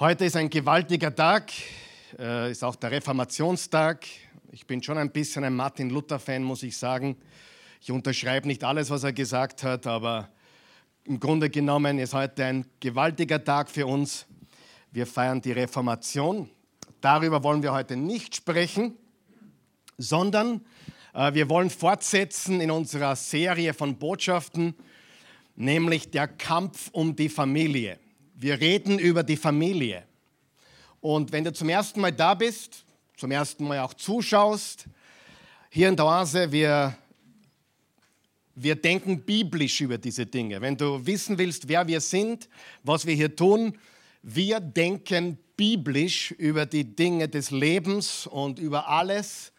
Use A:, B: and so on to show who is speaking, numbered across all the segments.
A: Heute ist ein gewaltiger Tag, äh, ist auch der Reformationstag. Ich bin schon ein bisschen ein Martin Luther-Fan, muss ich sagen. Ich unterschreibe nicht alles, was er gesagt hat, aber im Grunde genommen ist heute ein gewaltiger Tag für uns. Wir feiern die Reformation. Darüber wollen wir heute nicht sprechen, sondern äh, wir wollen fortsetzen in unserer Serie von Botschaften, nämlich der Kampf um die Familie. Wir reden über die Familie. Und wenn du zum ersten Mal da bist, zum ersten Mal auch zuschaust, hier in der Oase, wir, wir denken biblisch über diese Dinge. Wenn du wissen willst, wer wir sind, was wir hier tun, wir denken biblisch über die Dinge des Lebens und über alles.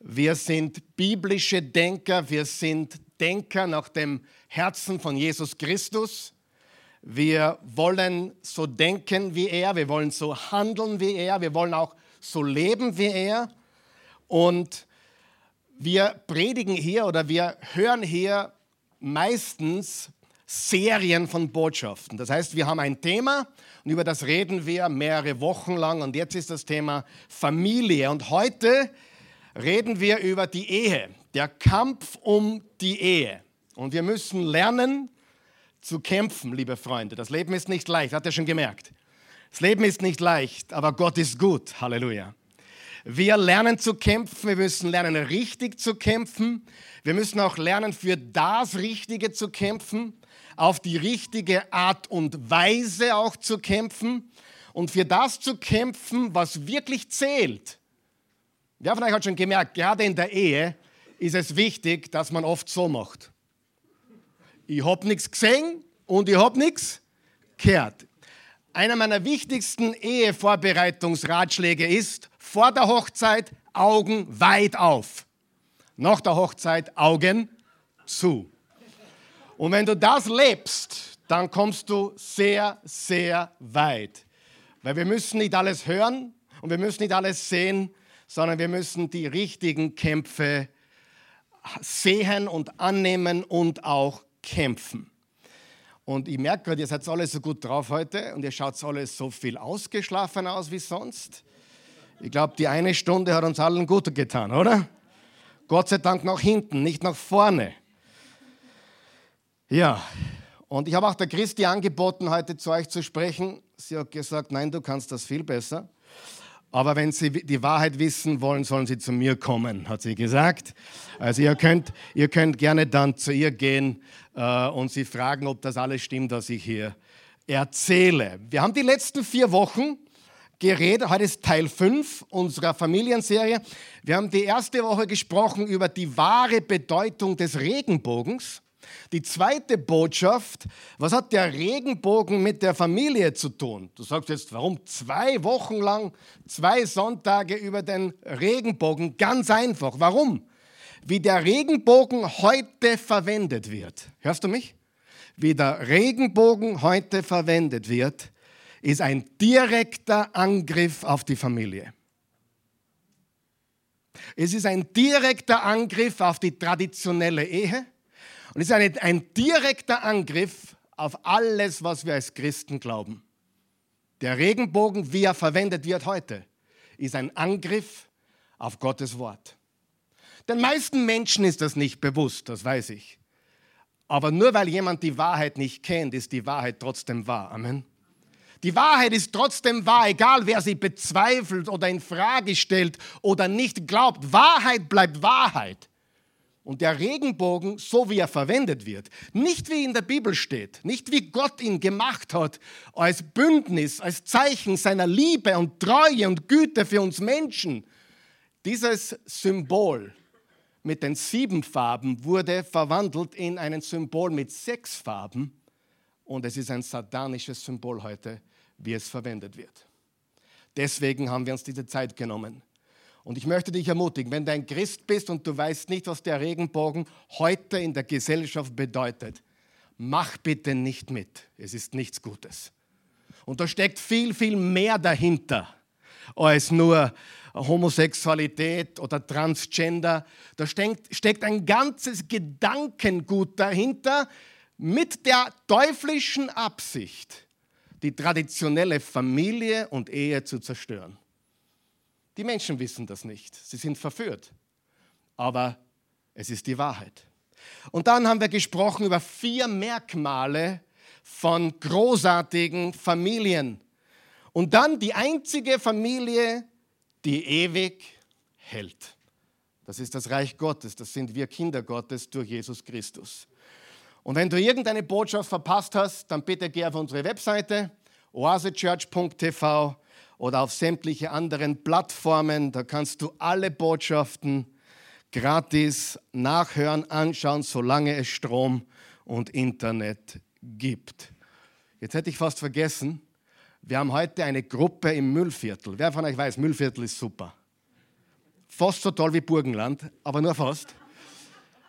A: Wir sind biblische Denker, wir sind Denker nach dem Herzen von Jesus Christus. Wir wollen so denken wie er, wir wollen so handeln wie er, wir wollen auch so leben wie er. Und wir predigen hier oder wir hören hier meistens Serien von Botschaften. Das heißt, wir haben ein Thema und über das reden wir mehrere Wochen lang und jetzt ist das Thema Familie. Und heute reden wir über die Ehe, der Kampf um die Ehe. Und wir müssen lernen, zu kämpfen, liebe Freunde. Das Leben ist nicht leicht, hat er schon gemerkt. Das Leben ist nicht leicht, aber Gott ist gut. Halleluja. Wir lernen zu kämpfen, wir müssen lernen, richtig zu kämpfen. Wir müssen auch lernen, für das Richtige zu kämpfen, auf die richtige Art und Weise auch zu kämpfen und für das zu kämpfen, was wirklich zählt. Wer von euch hat schon gemerkt, gerade in der Ehe ist es wichtig, dass man oft so macht ich habe nichts gesehen und ich habe nichts gehört. Einer meiner wichtigsten Ehevorbereitungsratschläge ist, vor der Hochzeit Augen weit auf. Nach der Hochzeit Augen zu. Und wenn du das lebst, dann kommst du sehr, sehr weit. Weil wir müssen nicht alles hören und wir müssen nicht alles sehen, sondern wir müssen die richtigen Kämpfe sehen und annehmen und auch kämpfen. Und ich merke gerade, ihr seid alle so gut drauf heute und ihr schaut alle so viel ausgeschlafen aus wie sonst. Ich glaube, die eine Stunde hat uns allen gut getan, oder? Gott sei Dank nach hinten, nicht nach vorne. Ja, und ich habe auch der Christi angeboten, heute zu euch zu sprechen. Sie hat gesagt, nein, du kannst das viel besser. Aber wenn Sie die Wahrheit wissen wollen, sollen Sie zu mir kommen, hat sie gesagt. Also ihr könnt, ihr könnt gerne dann zu ihr gehen äh, und sie fragen, ob das alles stimmt, was ich hier erzähle. Wir haben die letzten vier Wochen geredet, heute ist Teil 5 unserer Familienserie. Wir haben die erste Woche gesprochen über die wahre Bedeutung des Regenbogens. Die zweite Botschaft, was hat der Regenbogen mit der Familie zu tun? Du sagst jetzt, warum zwei Wochen lang, zwei Sonntage über den Regenbogen? Ganz einfach. Warum? Wie der Regenbogen heute verwendet wird. Hörst du mich? Wie der Regenbogen heute verwendet wird, ist ein direkter Angriff auf die Familie. Es ist ein direkter Angriff auf die traditionelle Ehe. Und es ist eine, ein direkter Angriff auf alles, was wir als Christen glauben. Der Regenbogen, wie er verwendet wird heute, ist ein Angriff auf Gottes Wort. Den meisten Menschen ist das nicht bewusst, das weiß ich. Aber nur weil jemand die Wahrheit nicht kennt, ist die Wahrheit trotzdem wahr. Amen. Die Wahrheit ist trotzdem wahr, egal wer sie bezweifelt oder in Frage stellt oder nicht glaubt. Wahrheit bleibt Wahrheit. Und der Regenbogen, so wie er verwendet wird, nicht wie in der Bibel steht, nicht wie Gott ihn gemacht hat, als Bündnis, als Zeichen seiner Liebe und Treue und Güte für uns Menschen, dieses Symbol mit den sieben Farben wurde verwandelt in ein Symbol mit sechs Farben und es ist ein satanisches Symbol heute, wie es verwendet wird. Deswegen haben wir uns diese Zeit genommen. Und ich möchte dich ermutigen, wenn du ein Christ bist und du weißt nicht, was der Regenbogen heute in der Gesellschaft bedeutet, mach bitte nicht mit. Es ist nichts Gutes. Und da steckt viel, viel mehr dahinter als nur Homosexualität oder Transgender. Da steckt, ein ganzes Gedankengut dahinter mit der teuflischen Absicht, die traditionelle Familie und Ehe zu zerstören. Die Menschen wissen das nicht. Sie sind verführt. Aber es ist die Wahrheit. Und dann haben wir gesprochen über vier Merkmale von großartigen Familien. Und dann die einzige Familie, die ewig hält. Das ist das Reich Gottes, das sind wir Kinder Gottes durch Jesus Christus. Und wenn du irgendeine Botschaft verpasst hast, dann bitte geh auf unsere Webseite oasechurch.tv oder auf sämtliche anderen Plattformen. Da kannst du alle Botschaften gratis nachhören, anschauen, solange es Strom und Internet gibt. Jetzt hätte ich fast vergessen, wir haben heute eine Gruppe im Müllviertel. Wer von euch weiß, Müllviertel ist super. Fast so toll wie Burgenland, aber nur fast.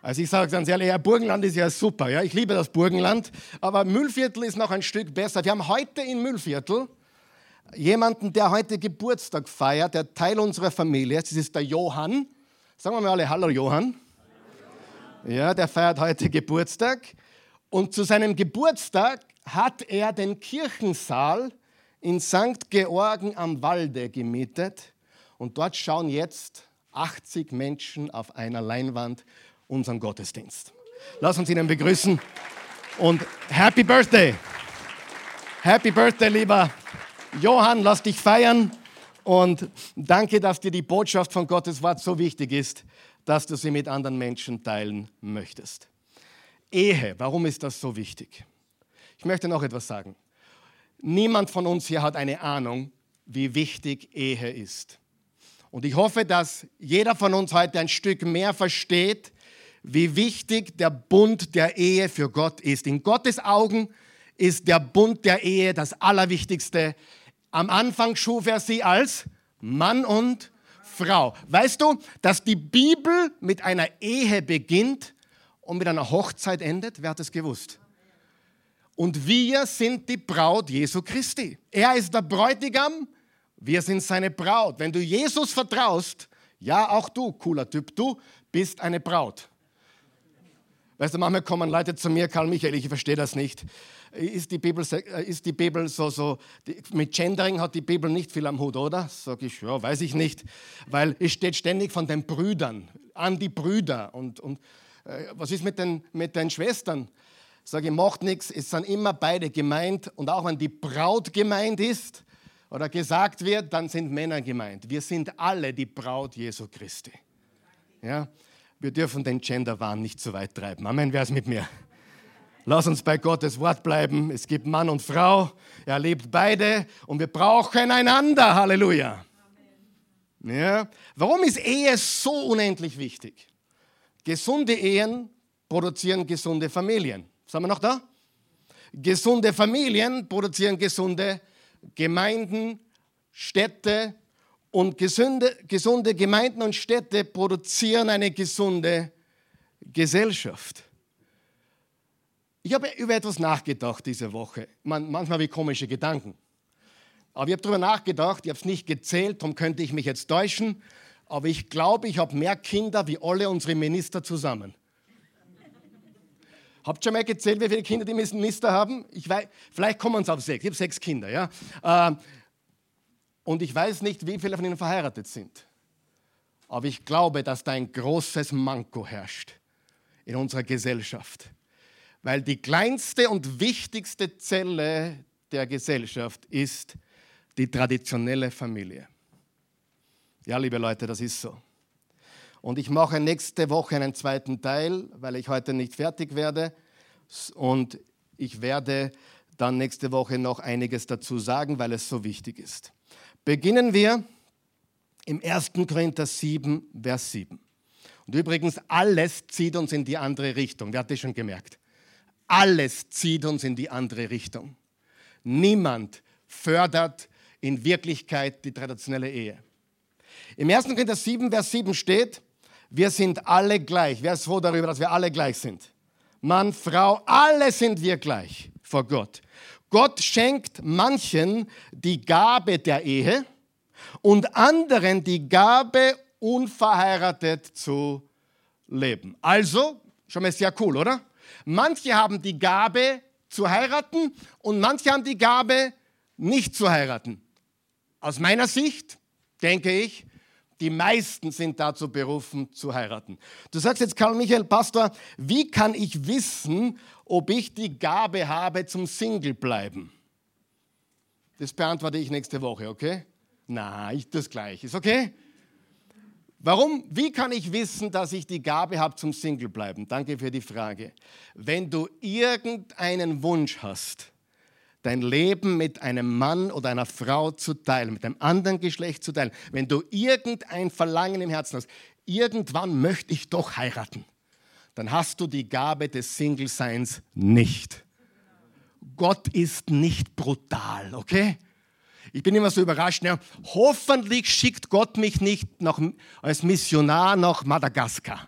A: Also ich sage ganz ehrlich, ja, Burgenland ist ja super, ja, ich liebe das Burgenland, aber Müllviertel ist noch ein Stück besser. Wir haben heute in Müllviertel jemanden, der heute Geburtstag feiert, der Teil unserer Familie ist. Das ist der Johann. Sagen wir mal alle Hallo Johann. Ja, der feiert heute Geburtstag. Und zu seinem Geburtstag hat er den Kirchensaal in St. Georgen am Walde gemietet. Und dort schauen jetzt 80 Menschen auf einer Leinwand unseren Gottesdienst. Lass uns ihnen begrüßen und Happy Birthday! Happy Birthday, lieber Johann, lass dich feiern und danke, dass dir die Botschaft von Gottes Wort so wichtig ist, dass du sie mit anderen Menschen teilen möchtest. Ehe, warum ist das so wichtig? Ich möchte noch etwas sagen. Niemand von uns hier hat eine Ahnung, wie wichtig Ehe ist. Und ich hoffe, dass jeder von uns heute ein Stück mehr versteht, wie wichtig der Bund der Ehe für Gott ist. In Gottes Augen ist der Bund der Ehe das Allerwichtigste. Am Anfang schuf er sie als Mann und Frau. Weißt du, dass die Bibel mit einer Ehe beginnt und mit einer Hochzeit endet? Wer hat es gewusst? Und wir sind die Braut Jesu Christi. Er ist der Bräutigam, wir sind seine Braut. Wenn du Jesus vertraust, ja, auch du, cooler Typ, du bist eine Braut. Weißt du, manchmal kommen Leute zu mir, Karl Michael, ich verstehe das nicht. Ist die Bibel, äh, ist die Bibel so, so, mit Gendering hat die Bibel nicht viel am Hut, oder? Sag ich, ja, weiß ich nicht. Weil es steht ständig von den Brüdern, an die Brüder. Und, und äh, was ist mit den, mit den Schwestern? Sage ich, macht nichts, es sind immer beide gemeint. Und auch wenn die Braut gemeint ist oder gesagt wird, dann sind Männer gemeint. Wir sind alle die Braut Jesu Christi. Ja? Wir dürfen den Genderwahn nicht zu weit treiben. Amen, wer ist mit mir? Lass uns bei Gottes Wort bleiben. Es gibt Mann und Frau. Er liebt beide und wir brauchen einander. Halleluja. Ja. Warum ist Ehe so unendlich wichtig? Gesunde Ehen produzieren gesunde Familien. Sind wir noch da? Gesunde Familien produzieren gesunde Gemeinden, Städte, und gesunde, gesunde Gemeinden und Städte produzieren eine gesunde Gesellschaft. Ich habe über etwas nachgedacht diese Woche. Man, manchmal habe ich komische Gedanken. Aber ich habe darüber nachgedacht, ich habe es nicht gezählt, darum könnte ich mich jetzt täuschen. Aber ich glaube, ich habe mehr Kinder wie alle unsere Minister zusammen. Habt ihr schon mal gezählt, wie viele Kinder die Minister haben? Ich weiß, vielleicht kommen uns auf sechs. Ich habe sechs Kinder. Ja? Ähm, und ich weiß nicht, wie viele von ihnen verheiratet sind. Aber ich glaube, dass da ein großes Manko herrscht in unserer Gesellschaft. Weil die kleinste und wichtigste Zelle der Gesellschaft ist die traditionelle Familie. Ja, liebe Leute, das ist so. Und ich mache nächste Woche einen zweiten Teil, weil ich heute nicht fertig werde. Und ich werde dann nächste Woche noch einiges dazu sagen, weil es so wichtig ist. Beginnen wir im 1. Korinther 7, Vers 7. Und übrigens, alles zieht uns in die andere Richtung. Wer hat das schon gemerkt? Alles zieht uns in die andere Richtung. Niemand fördert in Wirklichkeit die traditionelle Ehe. Im 1. Korinther 7, Vers 7 steht, wir sind alle gleich. Wer ist froh darüber, dass wir alle gleich sind? Mann, Frau, alle sind wir gleich vor Gott. Gott schenkt manchen die Gabe der Ehe und anderen die Gabe, unverheiratet zu leben. Also, schon mal sehr cool, oder? Manche haben die Gabe zu heiraten und manche haben die Gabe, nicht zu heiraten? Aus meiner Sicht denke ich, die meisten sind dazu berufen zu heiraten. Du sagst jetzt, Karl Michael, Pastor, wie kann ich wissen, ob ich die Gabe habe zum Single bleiben? Das beantworte ich nächste Woche, okay? Na, ich das gleich. Ist okay? Warum? Wie kann ich wissen, dass ich die Gabe habe zum Single bleiben? Danke für die Frage. Wenn du irgendeinen Wunsch hast, dein Leben mit einem Mann oder einer Frau zu teilen, mit einem anderen Geschlecht zu teilen, wenn du irgendein Verlangen im Herzen hast, irgendwann möchte ich doch heiraten, dann hast du die Gabe des Single-Seins nicht. Gott ist nicht brutal, okay? Ich bin immer so überrascht. Ja, hoffentlich schickt Gott mich nicht nach, als Missionar nach Madagaskar.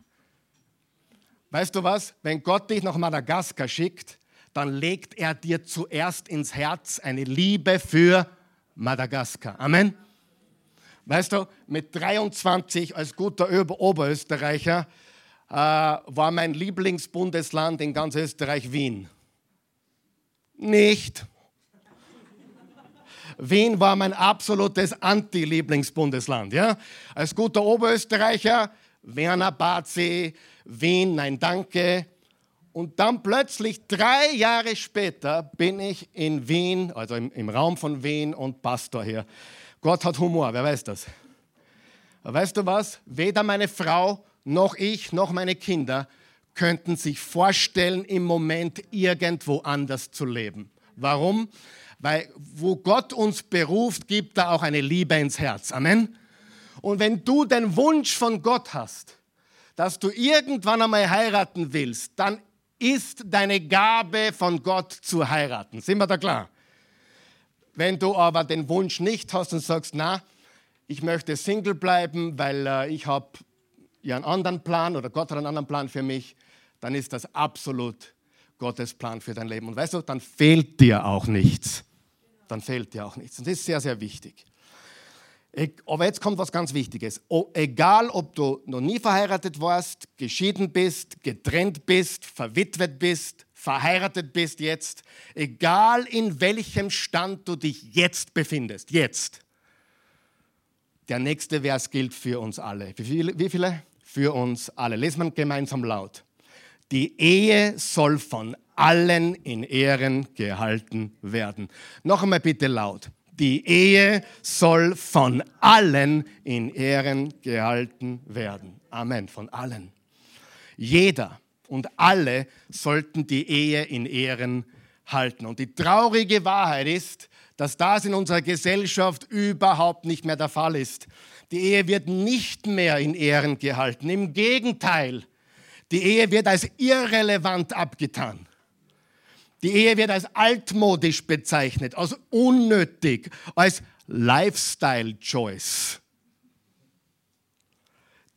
A: Weißt du was? Wenn Gott dich nach Madagaskar schickt, dann legt er dir zuerst ins Herz eine Liebe für Madagaskar. Amen. Weißt du, mit 23 als guter Oberösterreicher äh, war mein Lieblingsbundesland in ganz Österreich Wien. Nicht. Wien war mein absolutes Anti-Lieblingsbundesland. Ja? Als guter Oberösterreicher, Werner Bazi, Wien, nein, danke. Und dann plötzlich, drei Jahre später, bin ich in Wien, also im, im Raum von Wien und Pastor hier. Gott hat Humor, wer weiß das? Weißt du was? Weder meine Frau noch ich noch meine Kinder könnten sich vorstellen, im Moment irgendwo anders zu leben. Warum? Weil wo Gott uns beruft, gibt er auch eine Liebe ins Herz. Amen. Und wenn du den Wunsch von Gott hast, dass du irgendwann einmal heiraten willst, dann ist deine Gabe von Gott zu heiraten. Sind wir da klar? Wenn du aber den Wunsch nicht hast und sagst, na, ich möchte Single bleiben, weil äh, ich habe ja einen anderen Plan oder Gott hat einen anderen Plan für mich, dann ist das absolut Gottes Plan für dein Leben. Und weißt du, dann fehlt dir auch nichts. Dann fehlt dir auch nichts. Und das ist sehr, sehr wichtig. Aber jetzt kommt was ganz Wichtiges. Egal, ob du noch nie verheiratet warst, geschieden bist, getrennt bist, verwitwet bist, verheiratet bist jetzt, egal in welchem Stand du dich jetzt befindest, jetzt. Der nächste Vers gilt für uns alle. Wie viele? Wie viele? Für uns alle. Lesen wir gemeinsam laut. Die Ehe soll von allen in Ehren gehalten werden. Noch einmal bitte laut. Die Ehe soll von allen in Ehren gehalten werden. Amen, von allen. Jeder und alle sollten die Ehe in Ehren halten. Und die traurige Wahrheit ist, dass das in unserer Gesellschaft überhaupt nicht mehr der Fall ist. Die Ehe wird nicht mehr in Ehren gehalten. Im Gegenteil, die Ehe wird als irrelevant abgetan. Die Ehe wird als altmodisch bezeichnet, als unnötig, als Lifestyle-Choice.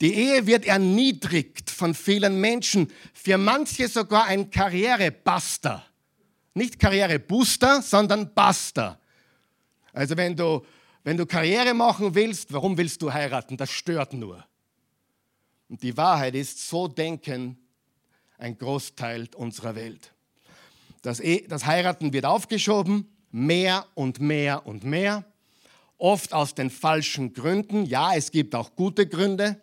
A: Die Ehe wird erniedrigt von vielen Menschen, für manche sogar ein Karrierebuster. Nicht Karrierebooster, sondern Buster. Also wenn du, wenn du Karriere machen willst, warum willst du heiraten? Das stört nur. Und die Wahrheit ist, so denken ein Großteil unserer Welt. Das, e das Heiraten wird aufgeschoben, mehr und mehr und mehr, oft aus den falschen Gründen. Ja, es gibt auch gute Gründe.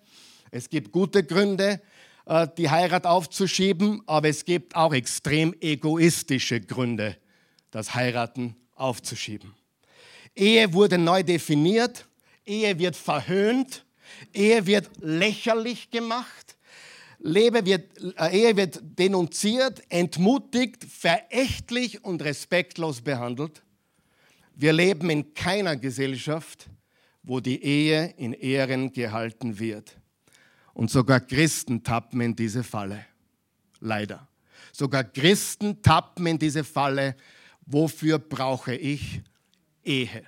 A: Es gibt gute Gründe, äh, die Heirat aufzuschieben, aber es gibt auch extrem egoistische Gründe, das Heiraten aufzuschieben. Ehe wurde neu definiert, Ehe wird verhöhnt, Ehe wird lächerlich gemacht, Lebe wird, äh, Ehe wird denunziert, entmutigt, verächtlich und respektlos behandelt. Wir leben in keiner Gesellschaft, wo die Ehe in Ehren gehalten wird. Und sogar Christen tappen in diese Falle. Leider. Sogar Christen tappen in diese Falle. Wofür brauche ich Ehe?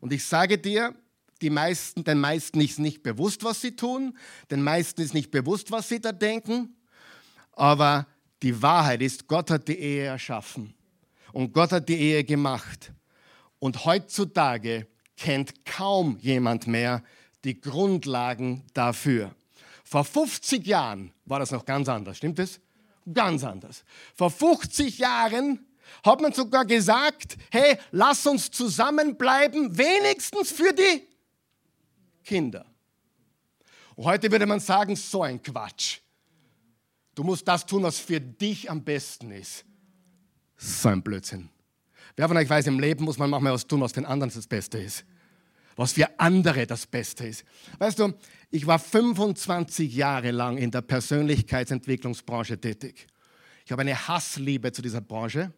A: Und ich sage dir, die meisten, den meisten ist nicht bewusst, was sie tun, den meisten ist nicht bewusst, was sie da denken, aber die Wahrheit ist, Gott hat die Ehe erschaffen und Gott hat die Ehe gemacht. Und heutzutage kennt kaum jemand mehr die Grundlagen dafür. Vor 50 Jahren war das noch ganz anders, stimmt es? Ganz anders. Vor 50 Jahren Hat man sogar gesagt, hey, lass uns zusammenbleiben, wenigstens für die Kinder. Und heute würde man sagen, so ein Quatsch. Du musst das tun, was für dich am besten ist. So ein Blödsinn. Wer von euch weiß, im Leben muss man manchmal was tun, was den anderen das Beste ist. Was für andere das Beste ist. Weißt du, ich war 25 Jahre lang in der Persönlichkeitsentwicklungsbranche tätig. Ich habe eine Hassliebe zu dieser Branche,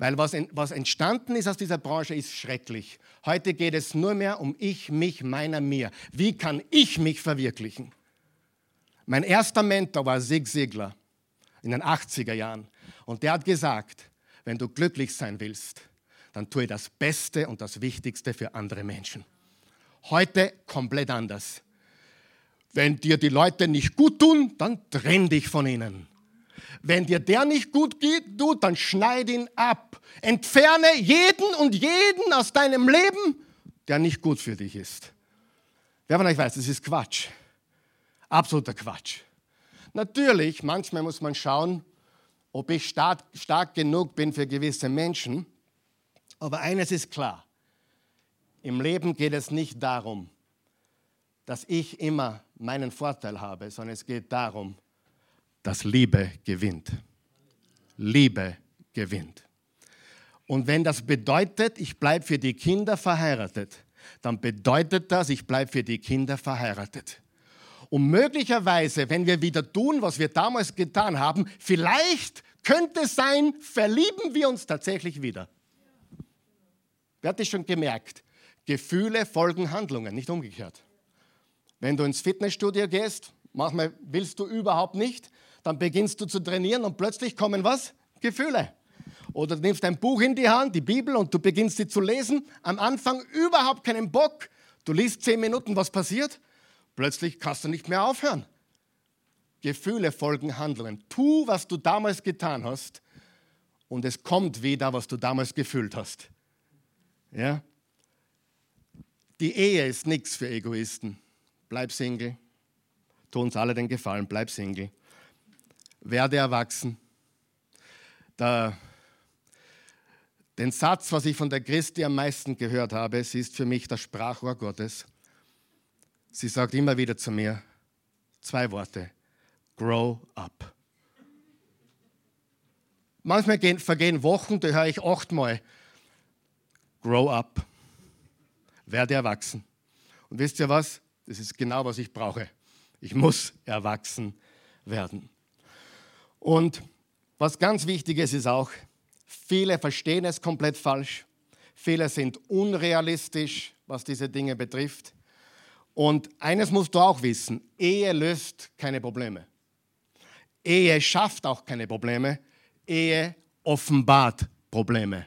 A: weil was, was entstanden ist aus dieser Branche, ist schrecklich. Heute geht es nur mehr um ich, mich, meiner, mir. Wie kann ich mich verwirklichen? Mein erster Mentor war Sig Sigler in den 80er Jahren. Und der hat gesagt, wenn du glücklich sein willst, dann tue das Beste und das Wichtigste für andere Menschen. Heute komplett anders. Wenn dir die Leute nicht gut tun, dann trenn dich von ihnen. Wenn dir der nicht gut tut, dann schneid ihn ab. Entferne jeden und jeden aus deinem Leben, der nicht gut für dich ist. Wer von euch weiß, das ist Quatsch. Absoluter Quatsch. Natürlich, manchmal muss man schauen, ob ich stark, stark genug bin für gewisse Menschen. Aber eines ist klar. Im Leben geht es nicht darum, dass ich immer meinen Vorteil habe, sondern es geht darum, dass Liebe gewinnt. Liebe gewinnt. Und wenn das bedeutet, ich bleibe für die Kinder verheiratet, dann bedeutet das, ich bleibe für die Kinder verheiratet. Und möglicherweise, wenn wir wieder tun, was wir damals getan haben, vielleicht könnte es sein, verlieben wir uns tatsächlich wieder. Wer hat das schon gemerkt? Gefühle folgen Handlungen, nicht umgekehrt. Wenn du ins Fitnessstudio gehst, manchmal willst du überhaupt nicht, dann beginnst du zu trainieren und plötzlich kommen was? Gefühle. Oder du nimmst ein Buch in die Hand, die Bibel, und du beginnst sie zu lesen. Am Anfang überhaupt keinen Bock. Du liest zehn Minuten, was passiert? Plötzlich kannst du nicht mehr aufhören. Gefühle folgen Handlungen. Tu, was du damals getan hast, und es kommt wieder, was du damals gefühlt hast. Ja? Die Ehe ist nichts für Egoisten. Bleib Single. Tu uns alle den Gefallen, bleib Single. Werde erwachsen. Der, den Satz, was ich von der Christi am meisten gehört habe, sie ist für mich das Sprachrohr Gottes. Sie sagt immer wieder zu mir zwei Worte. Grow up. Manchmal gehen, vergehen Wochen, da höre ich achtmal. Grow up. Werde erwachsen. Und wisst ihr was? Das ist genau, was ich brauche. Ich muss erwachsen werden. Und was ganz wichtig ist, ist auch, viele verstehen es komplett falsch. Viele sind unrealistisch, was diese Dinge betrifft. Und eines musst du auch wissen, Ehe löst keine Probleme. Ehe schafft auch keine Probleme. Ehe offenbart Probleme.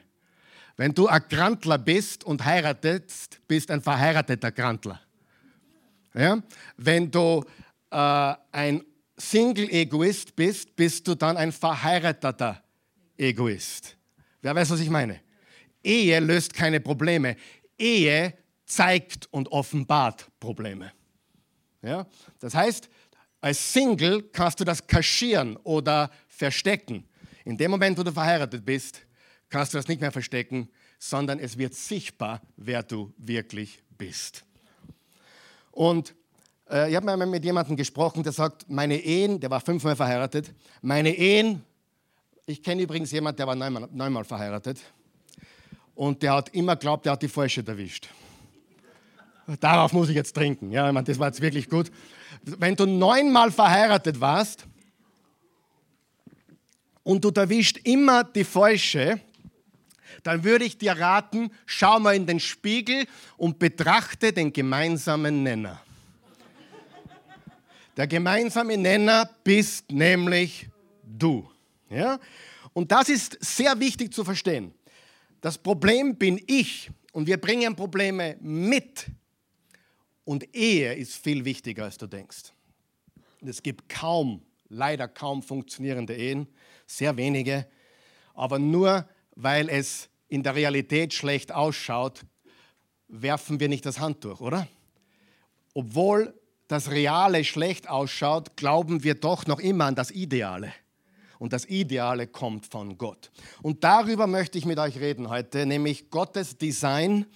A: Wenn du ein Grantler bist und heiratest, bist ein verheirateter Grantler. Ja? Wenn du äh, ein Single-Egoist bist, bist du dann ein verheirateter Egoist. Wer weiß, was ich meine? Ehe löst keine Probleme. Ehe zeigt und offenbart Probleme. Ja? Das heißt, als Single kannst du das kaschieren oder verstecken. In dem Moment, wo du verheiratet bist, kannst du das nicht mehr verstecken, sondern es wird sichtbar, wer du wirklich bist. Und äh, ich habe mal mit jemandem gesprochen, der sagt, meine Ehen, der war fünfmal verheiratet, meine Ehen, ich kenne übrigens jemanden, der war neunmal, neunmal verheiratet und der hat immer geglaubt, der hat die Falsche erwischt. Darauf muss ich jetzt trinken. Ja, ich meine, das war jetzt wirklich gut. Wenn du neunmal verheiratet warst und du erwischt immer die Falsche, dann würde ich dir raten, schau mal in den Spiegel und betrachte den gemeinsamen Nenner. Der gemeinsame Nenner bist nämlich du. Ja? Und das ist sehr wichtig zu verstehen. Das Problem bin ich und wir bringen Probleme mit und Ehe ist viel wichtiger, als du denkst. Es gibt kaum, leider kaum funktionierende Ehen, sehr wenige, aber nur weil es in der Realität schlecht ausschaut, werfen wir nicht das Handtuch, oder? Obwohl das Reale schlecht ausschaut, glauben wir doch noch immer an das Ideale. Und das Ideale kommt von Gott. Und darüber möchte ich mit euch reden heute, nämlich Gottes Design.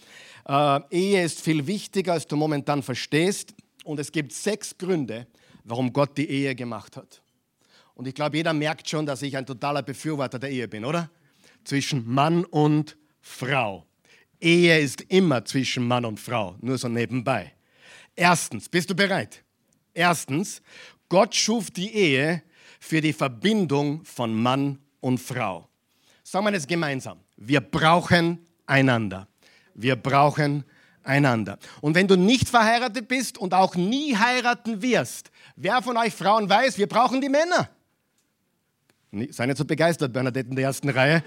A: Äh, Ehe ist viel wichtiger, als du momentan verstehst. Und es gibt sechs Gründe, warum Gott die Ehe gemacht hat. Und ich glaube, jeder merkt schon, dass ich ein totaler Befürworter der Ehe bin, oder? Zwischen Mann und Frau. Ehe ist immer zwischen Mann und Frau, nur so nebenbei. Erstens, bist du bereit? Erstens, Gott schuf die Ehe für die Verbindung von Mann und Frau. Sagen wir das gemeinsam. Wir brauchen einander. Wir brauchen einander. Und wenn du nicht verheiratet bist und auch nie heiraten wirst, wer von euch Frauen weiß, wir brauchen die Männer. Sei nicht so begeistert, Bernadette in der ersten Reihe.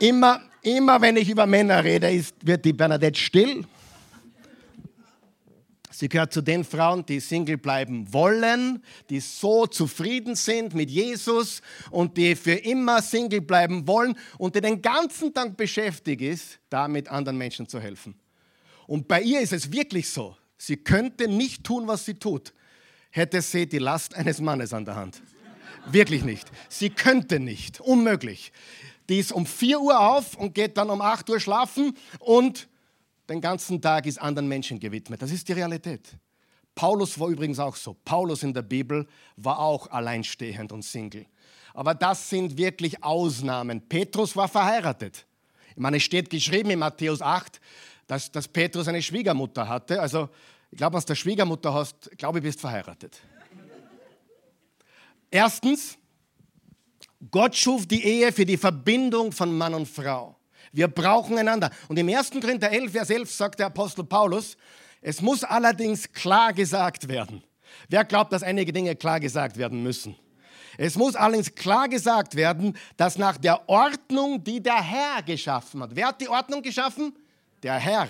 A: Immer, immer wenn ich über Männer rede, ist, wird die Bernadette still. Sie gehört zu den Frauen, die Single bleiben wollen, die so zufrieden sind mit Jesus und die für immer Single bleiben wollen und die den ganzen Tag beschäftigt ist, damit anderen Menschen zu helfen. Und bei ihr ist es wirklich so, sie könnte nicht tun, was sie tut, hätte sie die Last eines Mannes an der Hand. Wirklich nicht. Sie könnte nicht. Unmöglich. Die ist um 4 Uhr auf und geht dann um 8 Uhr schlafen und den ganzen Tag ist anderen Menschen gewidmet. Das ist die Realität. Paulus war übrigens auch so. Paulus in der Bibel war auch alleinstehend und Single. Aber das sind wirklich Ausnahmen. Petrus war verheiratet. Ich meine, es steht geschrieben in Matthäus 8, dass, dass Petrus eine Schwiegermutter hatte. Also, ich glaube, was der Schwiegermutter hast, glaube ich, bist verheiratet. Erstens, Gott schuf die Ehe für die Verbindung von Mann und Frau. Wir brauchen einander. Und im 1. Korinther 11, Vers 11 sagt der Apostel Paulus, es muss allerdings klar gesagt werden. Wer glaubt, dass einige Dinge klar gesagt werden müssen? Es muss allerdings klar gesagt werden, dass nach der Ordnung, die der Herr geschaffen hat. Wer hat die Ordnung geschaffen? Der Herr.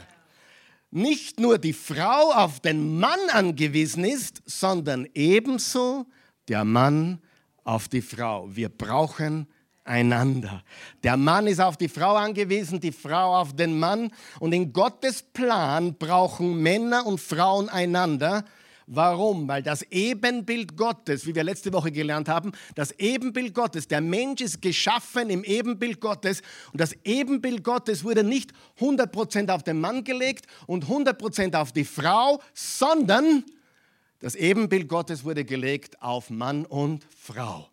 A: Nicht nur die Frau auf den Mann angewiesen ist, sondern ebenso der Mann auf die Frau. Wir brauchen einander. Der Mann ist auf die Frau angewiesen, die Frau auf den Mann. Und in Gottes Plan brauchen Männer und Frauen einander. Warum? Weil das Ebenbild Gottes, wie wir letzte Woche gelernt haben, das Ebenbild Gottes, der Mensch ist geschaffen im Ebenbild Gottes und das Ebenbild Gottes wurde nicht 100% auf den Mann gelegt und 100% auf die Frau, sondern das Ebenbild Gottes wurde gelegt auf Mann und Frau.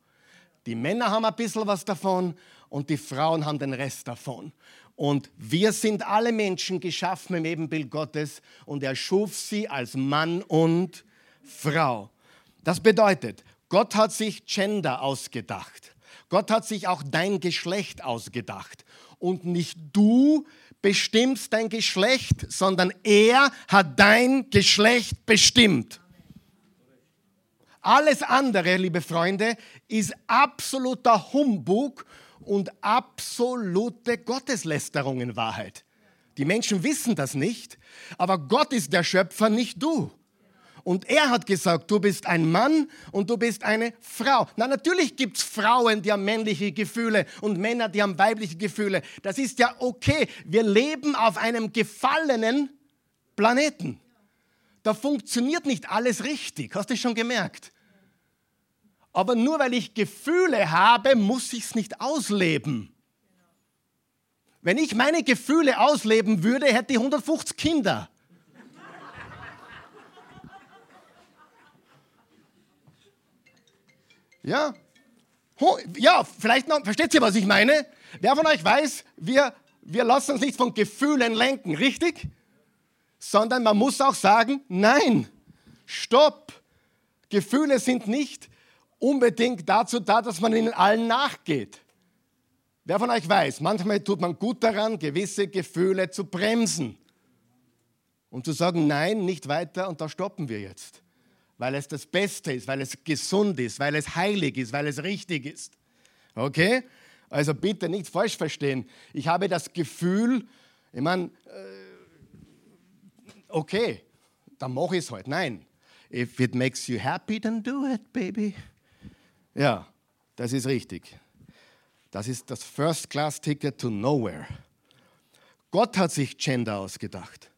A: Die Männer haben ein bisschen was davon und die Frauen haben den Rest davon. Und wir sind alle Menschen geschaffen im Ebenbild Gottes und er schuf sie als Mann und Frau. Das bedeutet, Gott hat sich Gender ausgedacht. Gott hat sich auch dein Geschlecht ausgedacht. Und nicht du bestimmst dein Geschlecht, sondern er hat dein Geschlecht bestimmt. Alles andere, liebe Freunde, ist absoluter Humbug und absolute Gotteslästerung in Wahrheit. Die Menschen wissen das nicht, aber Gott ist der Schöpfer, nicht du. Und er hat gesagt, du bist ein Mann und du bist eine Frau. Na, natürlich gibt es Frauen, die haben männliche Gefühle und Männer, die haben weibliche Gefühle. Das ist ja okay. Wir leben auf einem gefallenen Planeten. Da funktioniert nicht alles richtig. Hast du schon gemerkt? Aber nur weil ich Gefühle habe, muss ich es nicht ausleben. Wenn ich meine Gefühle ausleben würde, hätte ich 150 Kinder. Ja? Ja, vielleicht noch, versteht ihr, was ich meine? Wer von euch weiß, wir, wir lassen uns nicht von Gefühlen lenken, richtig? Sondern man muss auch sagen, nein, stopp. Gefühle sind nicht unbedingt dazu da, dass man ihnen allen nachgeht. Wer von euch weiß, manchmal tut man gut daran, gewisse Gefühle zu bremsen und zu sagen, nein, nicht weiter und da stoppen wir jetzt, weil es das Beste ist, weil es gesund ist, weil es heilig ist, weil es richtig ist. Okay? Also bitte nicht falsch verstehen. Ich habe das Gefühl, ich meine, äh, okay, dann mache ich es halt. Nein. If it makes you happy, then do it, baby. Ja, das ist richtig. Das ist das First-Class-Ticket to Nowhere. Gott hat sich Gender ausgedacht.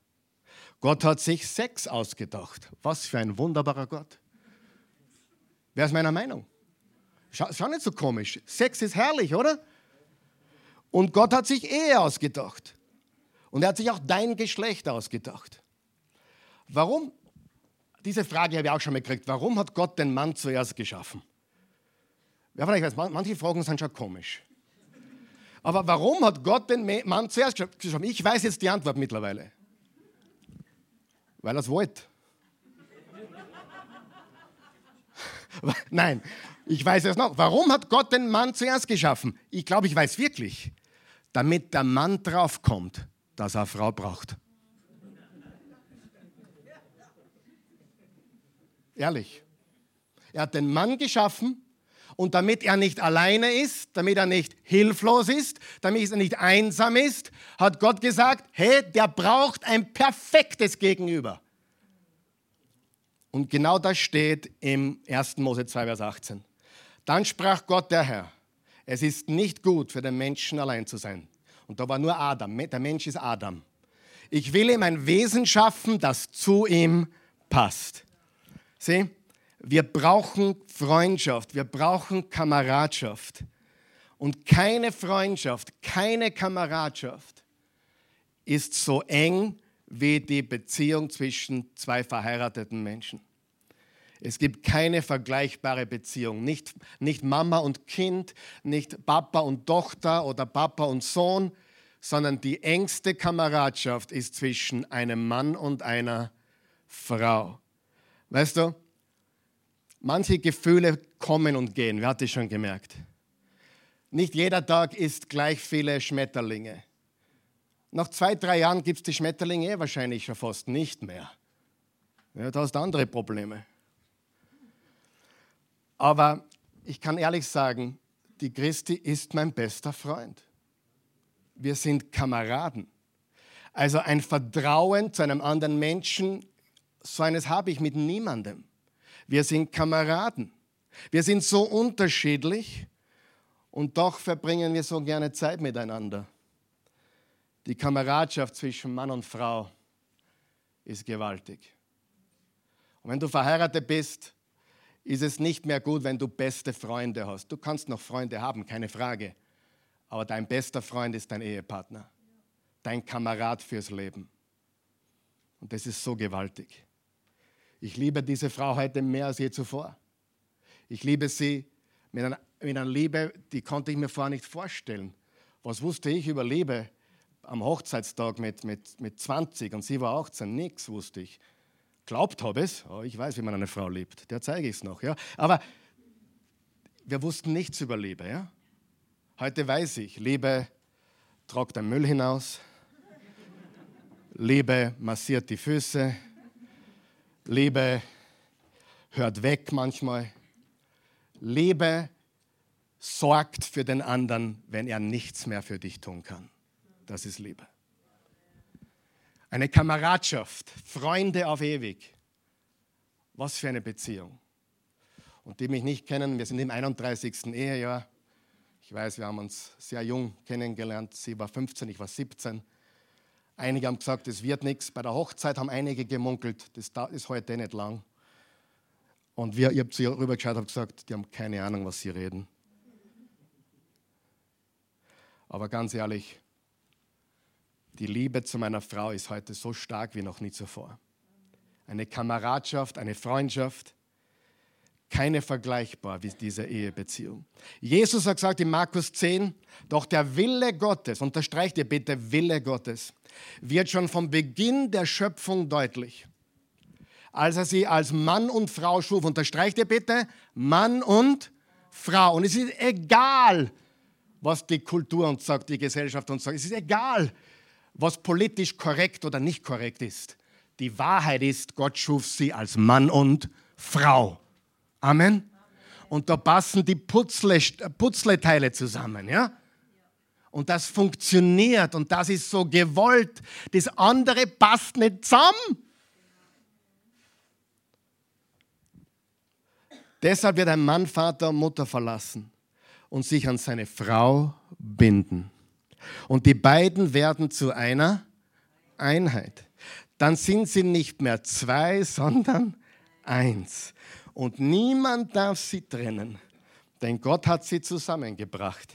A: Gott hat sich Sex ausgedacht. Was für ein wunderbarer Gott. Wer ist meiner Meinung? Schau, schau nicht so komisch. Sex ist herrlich, oder? Und Gott hat sich Ehe ausgedacht. Und er hat sich auch dein Geschlecht ausgedacht. Warum? Diese Frage habe ich auch schon mal gekriegt. Warum hat Gott den Mann zuerst geschaffen? Ja, vielleicht weiß, manche Fragen sind schon komisch. Aber warum hat Gott den Mann zuerst geschaffen? Ich weiß jetzt die Antwort mittlerweile. Weil er es wollte. Nein, ich weiß es noch. Warum hat Gott den Mann zuerst geschaffen? Ich glaube, ich weiß wirklich. Damit der Mann draufkommt, dass er eine Frau braucht. Ehrlich. Er hat den Mann geschaffen und damit er nicht alleine ist, damit er nicht hilflos ist, damit er nicht einsam ist, hat Gott gesagt, hey, der braucht ein perfektes Gegenüber. Und genau das steht im 1. Mose 2, Vers 18. Dann sprach Gott der Herr, es ist nicht gut für den Menschen allein zu sein. Und da war nur Adam, der Mensch ist Adam. Ich will ihm ein Wesen schaffen, das zu ihm passt. Sieh, wir brauchen Freundschaft, wir brauchen Kameradschaft. Und keine Freundschaft, keine Kameradschaft ist so eng wie die Beziehung zwischen zwei verheirateten Menschen. Es gibt keine vergleichbare Beziehung. Nicht, nicht Mama und Kind, nicht Papa und Tochter oder Papa und Sohn, sondern die engste Kameradschaft ist zwischen einem Mann und einer Frau. Weißt du, Manche Gefühle kommen und gehen, wer hat das schon gemerkt? Nicht jeder Tag ist gleich viele Schmetterlinge. Nach zwei, drei Jahren gibt es die Schmetterlinge eh wahrscheinlich schon fast nicht mehr. Ja, da hast andere Probleme. Aber ich kann ehrlich sagen, die Christi ist mein bester Freund. Wir sind Kameraden. Also ein Vertrauen zu einem anderen Menschen, so eines habe ich mit niemandem. Wir sind Kameraden. Wir sind so unterschiedlich und doch verbringen wir so gerne Zeit miteinander. Die Kameradschaft zwischen Mann und Frau ist gewaltig. Und wenn du verheiratet bist, ist es nicht mehr gut, wenn du beste Freunde hast. Du kannst noch Freunde haben, keine Frage. Aber dein bester Freund ist dein Ehepartner, dein Kamerad fürs Leben. Und das ist so gewaltig. Ich liebe diese Frau heute mehr als je zuvor. Ich liebe sie mit einer, mit einer Liebe, die konnte ich mir vorher nicht vorstellen. Was wusste ich über Liebe am Hochzeitstag mit, mit, mit 20 und sie war 18? Nichts wusste ich. Glaubt habe es, oh, ich weiß, wie man eine Frau liebt, der zeige ich es noch. Ja? Aber wir wussten nichts über Liebe. Ja? Heute weiß ich, Liebe tragt den Müll hinaus, Liebe massiert die Füße, Liebe hört weg manchmal. Liebe sorgt für den anderen, wenn er nichts mehr für dich tun kann. Das ist Liebe. Eine Kameradschaft, Freunde auf ewig. Was für eine Beziehung. Und die mich nicht kennen, wir sind im 31. Ehejahr. Ich weiß, wir haben uns sehr jung kennengelernt. Sie war 15, ich war 17. Einige haben gesagt, es wird nichts. Bei der Hochzeit haben einige gemunkelt, das ist heute nicht lang. Und wir, ich habe zu ihr rübergeschaut und gesagt, die haben keine Ahnung, was sie reden. Aber ganz ehrlich, die Liebe zu meiner Frau ist heute so stark wie noch nie zuvor. Eine Kameradschaft, eine Freundschaft, keine vergleichbar wie diese Ehebeziehung. Jesus hat gesagt in Markus 10, doch der Wille Gottes, unterstreicht ihr bitte Wille Gottes, wird schon vom Beginn der Schöpfung deutlich. Als er sie als Mann und Frau schuf, unterstreicht ihr bitte Mann und Frau. Und es ist egal, was die Kultur uns sagt, die Gesellschaft uns sagt. Es ist egal, was politisch korrekt oder nicht korrekt ist. Die Wahrheit ist, Gott schuf sie als Mann und Frau. Amen. Und da passen die Putzle, Putzleteile zusammen, ja? Und das funktioniert und das ist so gewollt. Das andere passt nicht zusammen. Deshalb wird ein Mann Vater und Mutter verlassen und sich an seine Frau binden. Und die beiden werden zu einer Einheit. Dann sind sie nicht mehr zwei, sondern eins. Und niemand darf sie trennen. Denn Gott hat sie zusammengebracht.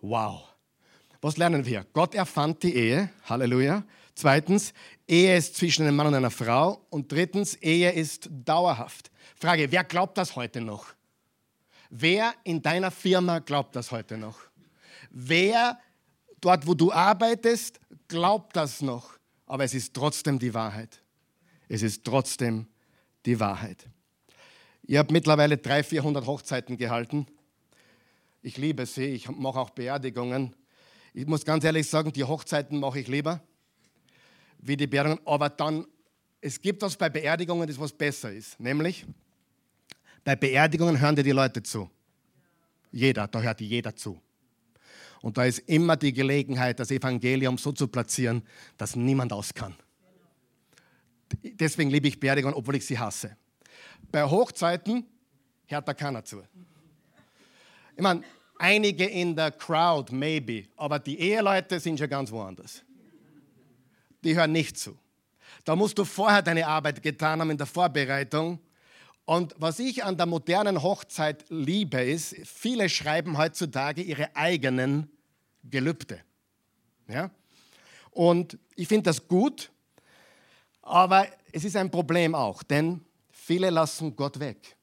A: Wow. Was lernen wir? Gott erfand die Ehe. Halleluja. Zweitens, Ehe ist zwischen einem Mann und einer Frau. Und drittens, Ehe ist dauerhaft. Frage, wer glaubt das heute noch? Wer in deiner Firma glaubt das heute noch? Wer dort, wo du arbeitest, glaubt das noch? Aber es ist trotzdem die Wahrheit. Es ist trotzdem die Wahrheit. Ich habe mittlerweile 300, 400 Hochzeiten gehalten. Ich liebe sie. Ich mache auch Beerdigungen. Ich muss ganz ehrlich sagen, die Hochzeiten mache ich lieber wie die Beerdigungen. Aber dann, es gibt was bei Beerdigungen, das was besser ist. Nämlich, bei Beerdigungen hören dir die Leute zu. Jeder, da hört jeder zu. Und da ist immer die Gelegenheit, das Evangelium so zu platzieren, dass niemand aus kann. Deswegen liebe ich Beerdigungen, obwohl ich sie hasse. Bei Hochzeiten hört da keiner zu. Ich meine, einige in der Crowd, maybe, aber die Eheleute sind schon ganz woanders. Die hören nicht zu. Da musst du vorher deine Arbeit getan haben in der Vorbereitung. Und was ich an der modernen Hochzeit liebe, ist, viele schreiben heutzutage ihre eigenen Gelübde. Ja? Und ich finde das gut, aber es ist ein Problem auch, denn viele lassen Gott weg.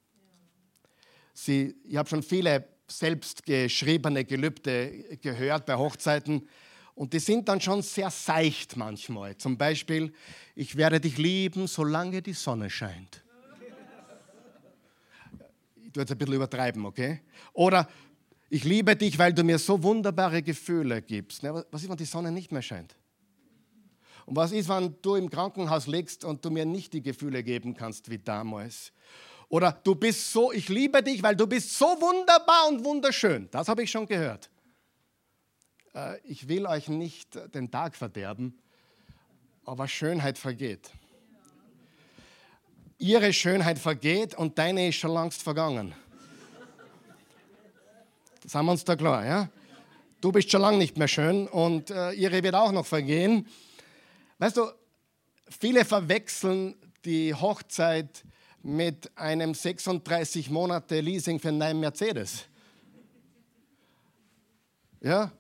A: Sie, ich habe schon viele selbstgeschriebene Gelübde gehört bei Hochzeiten und die sind dann schon sehr seicht manchmal. Zum Beispiel, ich werde dich lieben, solange die Sonne scheint. Ich tue jetzt ein bisschen übertreiben, okay? Oder ich liebe dich, weil du mir so wunderbare Gefühle gibst. Was ist, wenn die Sonne nicht mehr scheint? Und was ist, wenn du im Krankenhaus liegst und du mir nicht die Gefühle geben kannst wie damals? Oder du bist so, ich liebe dich, weil du bist so wunderbar und wunderschön. Das habe ich schon gehört. Äh, ich will euch nicht den Tag verderben, aber Schönheit vergeht. Ihre Schönheit vergeht und deine ist schon längst vergangen. Das haben wir uns da klar, ja? Du bist schon lange nicht mehr schön und äh, ihre wird auch noch vergehen. Weißt du, viele verwechseln die Hochzeit mit einem 36 Monate Leasing für einen Mercedes. Ja?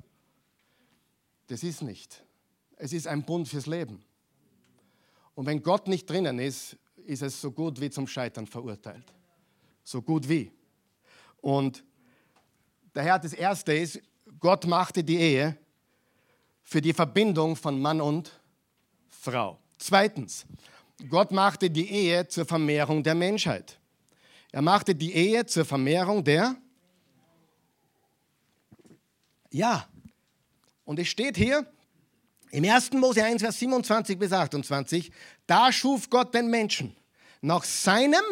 A: Das ist nicht. Es ist ein Bund fürs Leben. Und wenn Gott nicht drinnen ist, ist es so gut wie zum Scheitern verurteilt. So gut wie. Und daher das Erste ist, Gott machte die Ehe für die Verbindung von Mann und Frau. Zweitens, Gott machte die Ehe zur Vermehrung der Menschheit. Er machte die Ehe zur Vermehrung der... Ja. Und es steht hier im 1. Mose 1, Vers 27 bis 28, da schuf Gott den Menschen nach seinem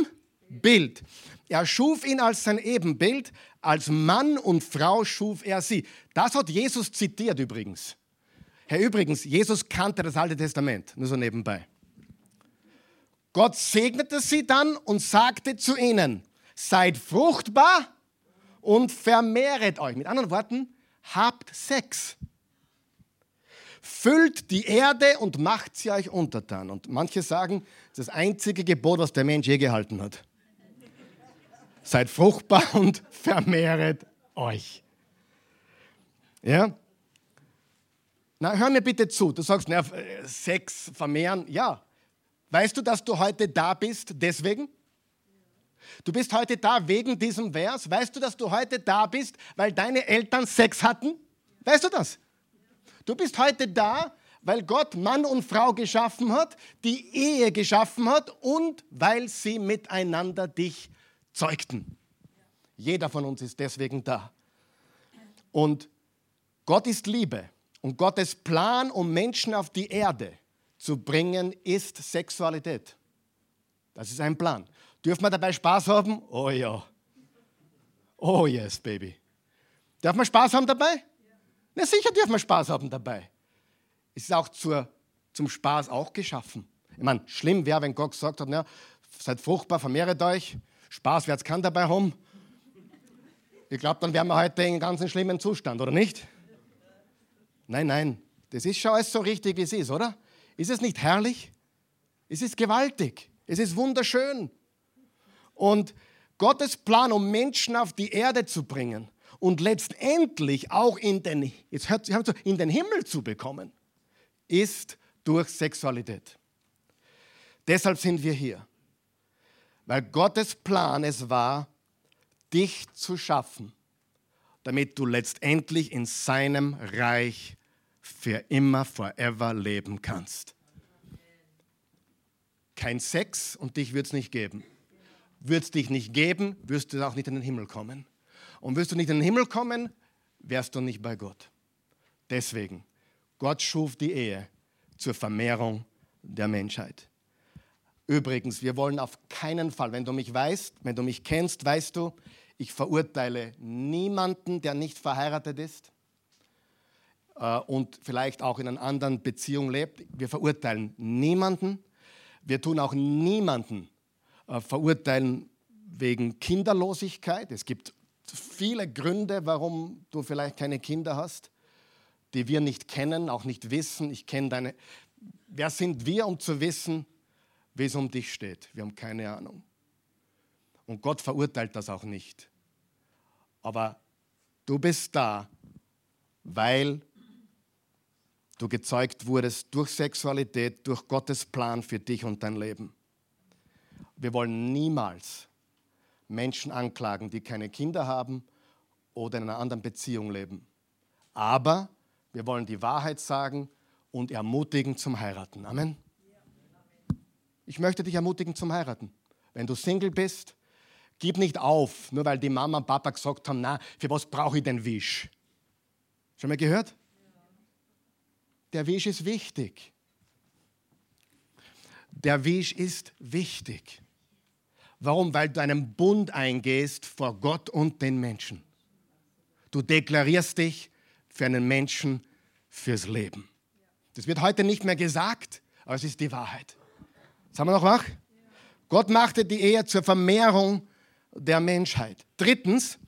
A: Bild. Er schuf ihn als sein Ebenbild, als Mann und Frau schuf er sie. Das hat Jesus zitiert übrigens. Herr, übrigens, Jesus kannte das Alte Testament, nur so nebenbei. Gott segnete sie dann und sagte zu ihnen, seid fruchtbar und vermehret euch. Mit anderen Worten, habt Sex. Füllt die Erde und macht sie euch untertan. Und manche sagen, das ist das einzige Gebot, was der Mensch je gehalten hat. Seid fruchtbar und vermehret euch. Ja? Na, hör mir bitte zu. Du sagst, na, Sex vermehren. Ja. Weißt du, dass du heute da bist deswegen? Du bist heute da wegen diesem Vers. Weißt du, dass du heute da bist, weil deine Eltern Sex hatten? Weißt du das? Du bist heute da, weil Gott Mann und Frau geschaffen hat, die Ehe geschaffen hat und weil sie miteinander dich zeugten. Jeder von uns ist deswegen da. Und Gott ist Liebe. Und Gottes Plan, um Menschen auf die Erde zu bringen, ist Sexualität. Das ist ein Plan. Dürfen wir dabei Spaß haben? Oh ja. Oh yes, Baby. Darf man Spaß haben dabei? Ja. Na sicher dürfen wir Spaß haben dabei. Es ist auch zur, zum Spaß auch geschaffen. Ich meine, schlimm wäre, wenn Gott gesagt hat, na, seid fruchtbar, vermehret euch, Spaß, wer es kann dabei haben. Ich glaube, dann wären wir heute in einem ganz schlimmen Zustand, oder nicht? Nein, nein, das ist schon alles so richtig, wie es ist, oder? Ist es nicht herrlich? Es ist gewaltig. Es ist wunderschön. Und Gottes Plan, um Menschen auf die Erde zu bringen und letztendlich auch in den, jetzt hört, in den Himmel zu bekommen, ist durch Sexualität. Deshalb sind wir hier. Weil Gottes Plan es war, dich zu schaffen, damit du letztendlich in seinem Reich für immer, forever leben kannst. Kein Sex und dich wird es nicht geben. Wird es dich nicht geben, wirst du auch nicht in den Himmel kommen. Und wirst du nicht in den Himmel kommen, wärst du nicht bei Gott. Deswegen, Gott schuf die Ehe zur Vermehrung der Menschheit. Übrigens, wir wollen auf keinen Fall, wenn du mich weißt, wenn du mich kennst, weißt du, ich verurteile niemanden, der nicht verheiratet ist und vielleicht auch in einer anderen Beziehung lebt. Wir verurteilen niemanden. Wir tun auch niemanden äh, verurteilen wegen Kinderlosigkeit. Es gibt viele Gründe, warum du vielleicht keine Kinder hast, die wir nicht kennen, auch nicht wissen. Ich kenne deine. Wer sind wir, um zu wissen, wie es um dich steht? Wir haben keine Ahnung. Und Gott verurteilt das auch nicht. Aber du bist da, weil du gezeugt wurdest durch Sexualität, durch Gottes Plan für dich und dein Leben. Wir wollen niemals Menschen anklagen, die keine Kinder haben oder in einer anderen Beziehung leben. Aber wir wollen die Wahrheit sagen und ermutigen zum Heiraten. Amen. Ich möchte dich ermutigen zum Heiraten. Wenn du Single bist, gib nicht auf, nur weil die Mama und Papa gesagt haben, na, für was brauche ich den Wisch? Schon mal gehört? Der Wisch ist wichtig. Der Wisch ist wichtig. Warum? Weil du einen Bund eingehst vor Gott und den Menschen. Du deklarierst dich für einen Menschen fürs Leben. Das wird heute nicht mehr gesagt, aber es ist die Wahrheit. Sind wir noch wach? Gott machte die Ehe zur Vermehrung der Menschheit. Drittens,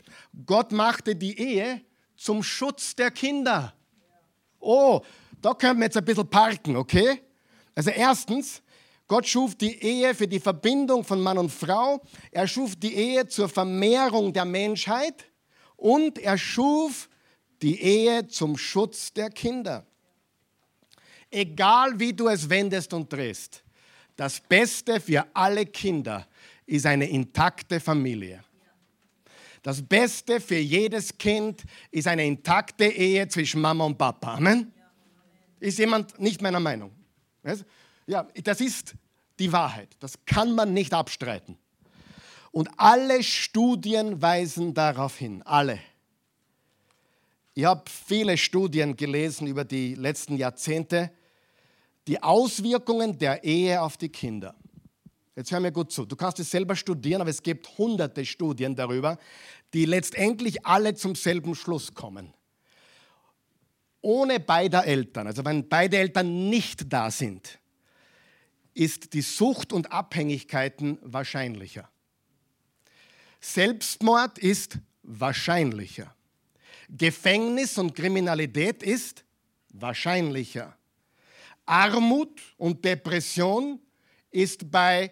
A: Gott machte die Ehe zum Schutz der Kinder. Oh, da können wir jetzt ein bisschen parken, okay? Also erstens, Gott schuf die Ehe für die Verbindung von Mann und Frau. Er schuf die Ehe zur Vermehrung der Menschheit und er schuf die Ehe zum Schutz der Kinder. Egal wie du es wendest und drehst, das Beste für alle Kinder ist eine intakte Familie. Das Beste für jedes Kind ist eine intakte Ehe zwischen Mama und Papa. Amen? Ist jemand nicht meiner Meinung? Ja, das ist die Wahrheit. Das kann man nicht abstreiten. Und alle Studien weisen darauf hin. Alle. Ich habe viele Studien gelesen über die letzten Jahrzehnte. Die Auswirkungen der Ehe auf die Kinder. Jetzt hör mir gut zu. Du kannst es selber studieren, aber es gibt hunderte Studien darüber, die letztendlich alle zum selben Schluss kommen. Ohne beider Eltern, also wenn beide Eltern nicht da sind, ist die Sucht und Abhängigkeiten wahrscheinlicher. Selbstmord ist wahrscheinlicher. Gefängnis und Kriminalität ist wahrscheinlicher. Armut und Depression ist bei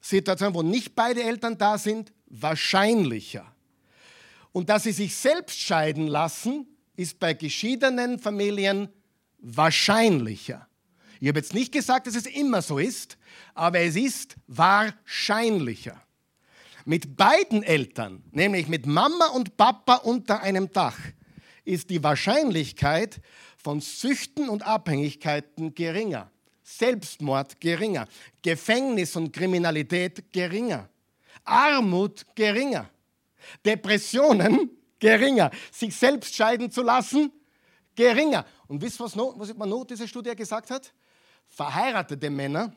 A: Situationen, wo nicht beide Eltern da sind, wahrscheinlicher. Und dass sie sich selbst scheiden lassen, ist bei geschiedenen Familien wahrscheinlicher. Ich habe jetzt nicht gesagt, dass es immer so ist, aber es ist wahrscheinlicher. Mit beiden Eltern, nämlich mit Mama und Papa unter einem Dach, ist die Wahrscheinlichkeit von Süchten und Abhängigkeiten geringer. Selbstmord geringer. Gefängnis und Kriminalität geringer. Armut geringer. Depressionen geringer. Sich selbst scheiden zu lassen geringer. Und wisst ihr, was, was man noch diese Studie gesagt hat? Verheiratete Männer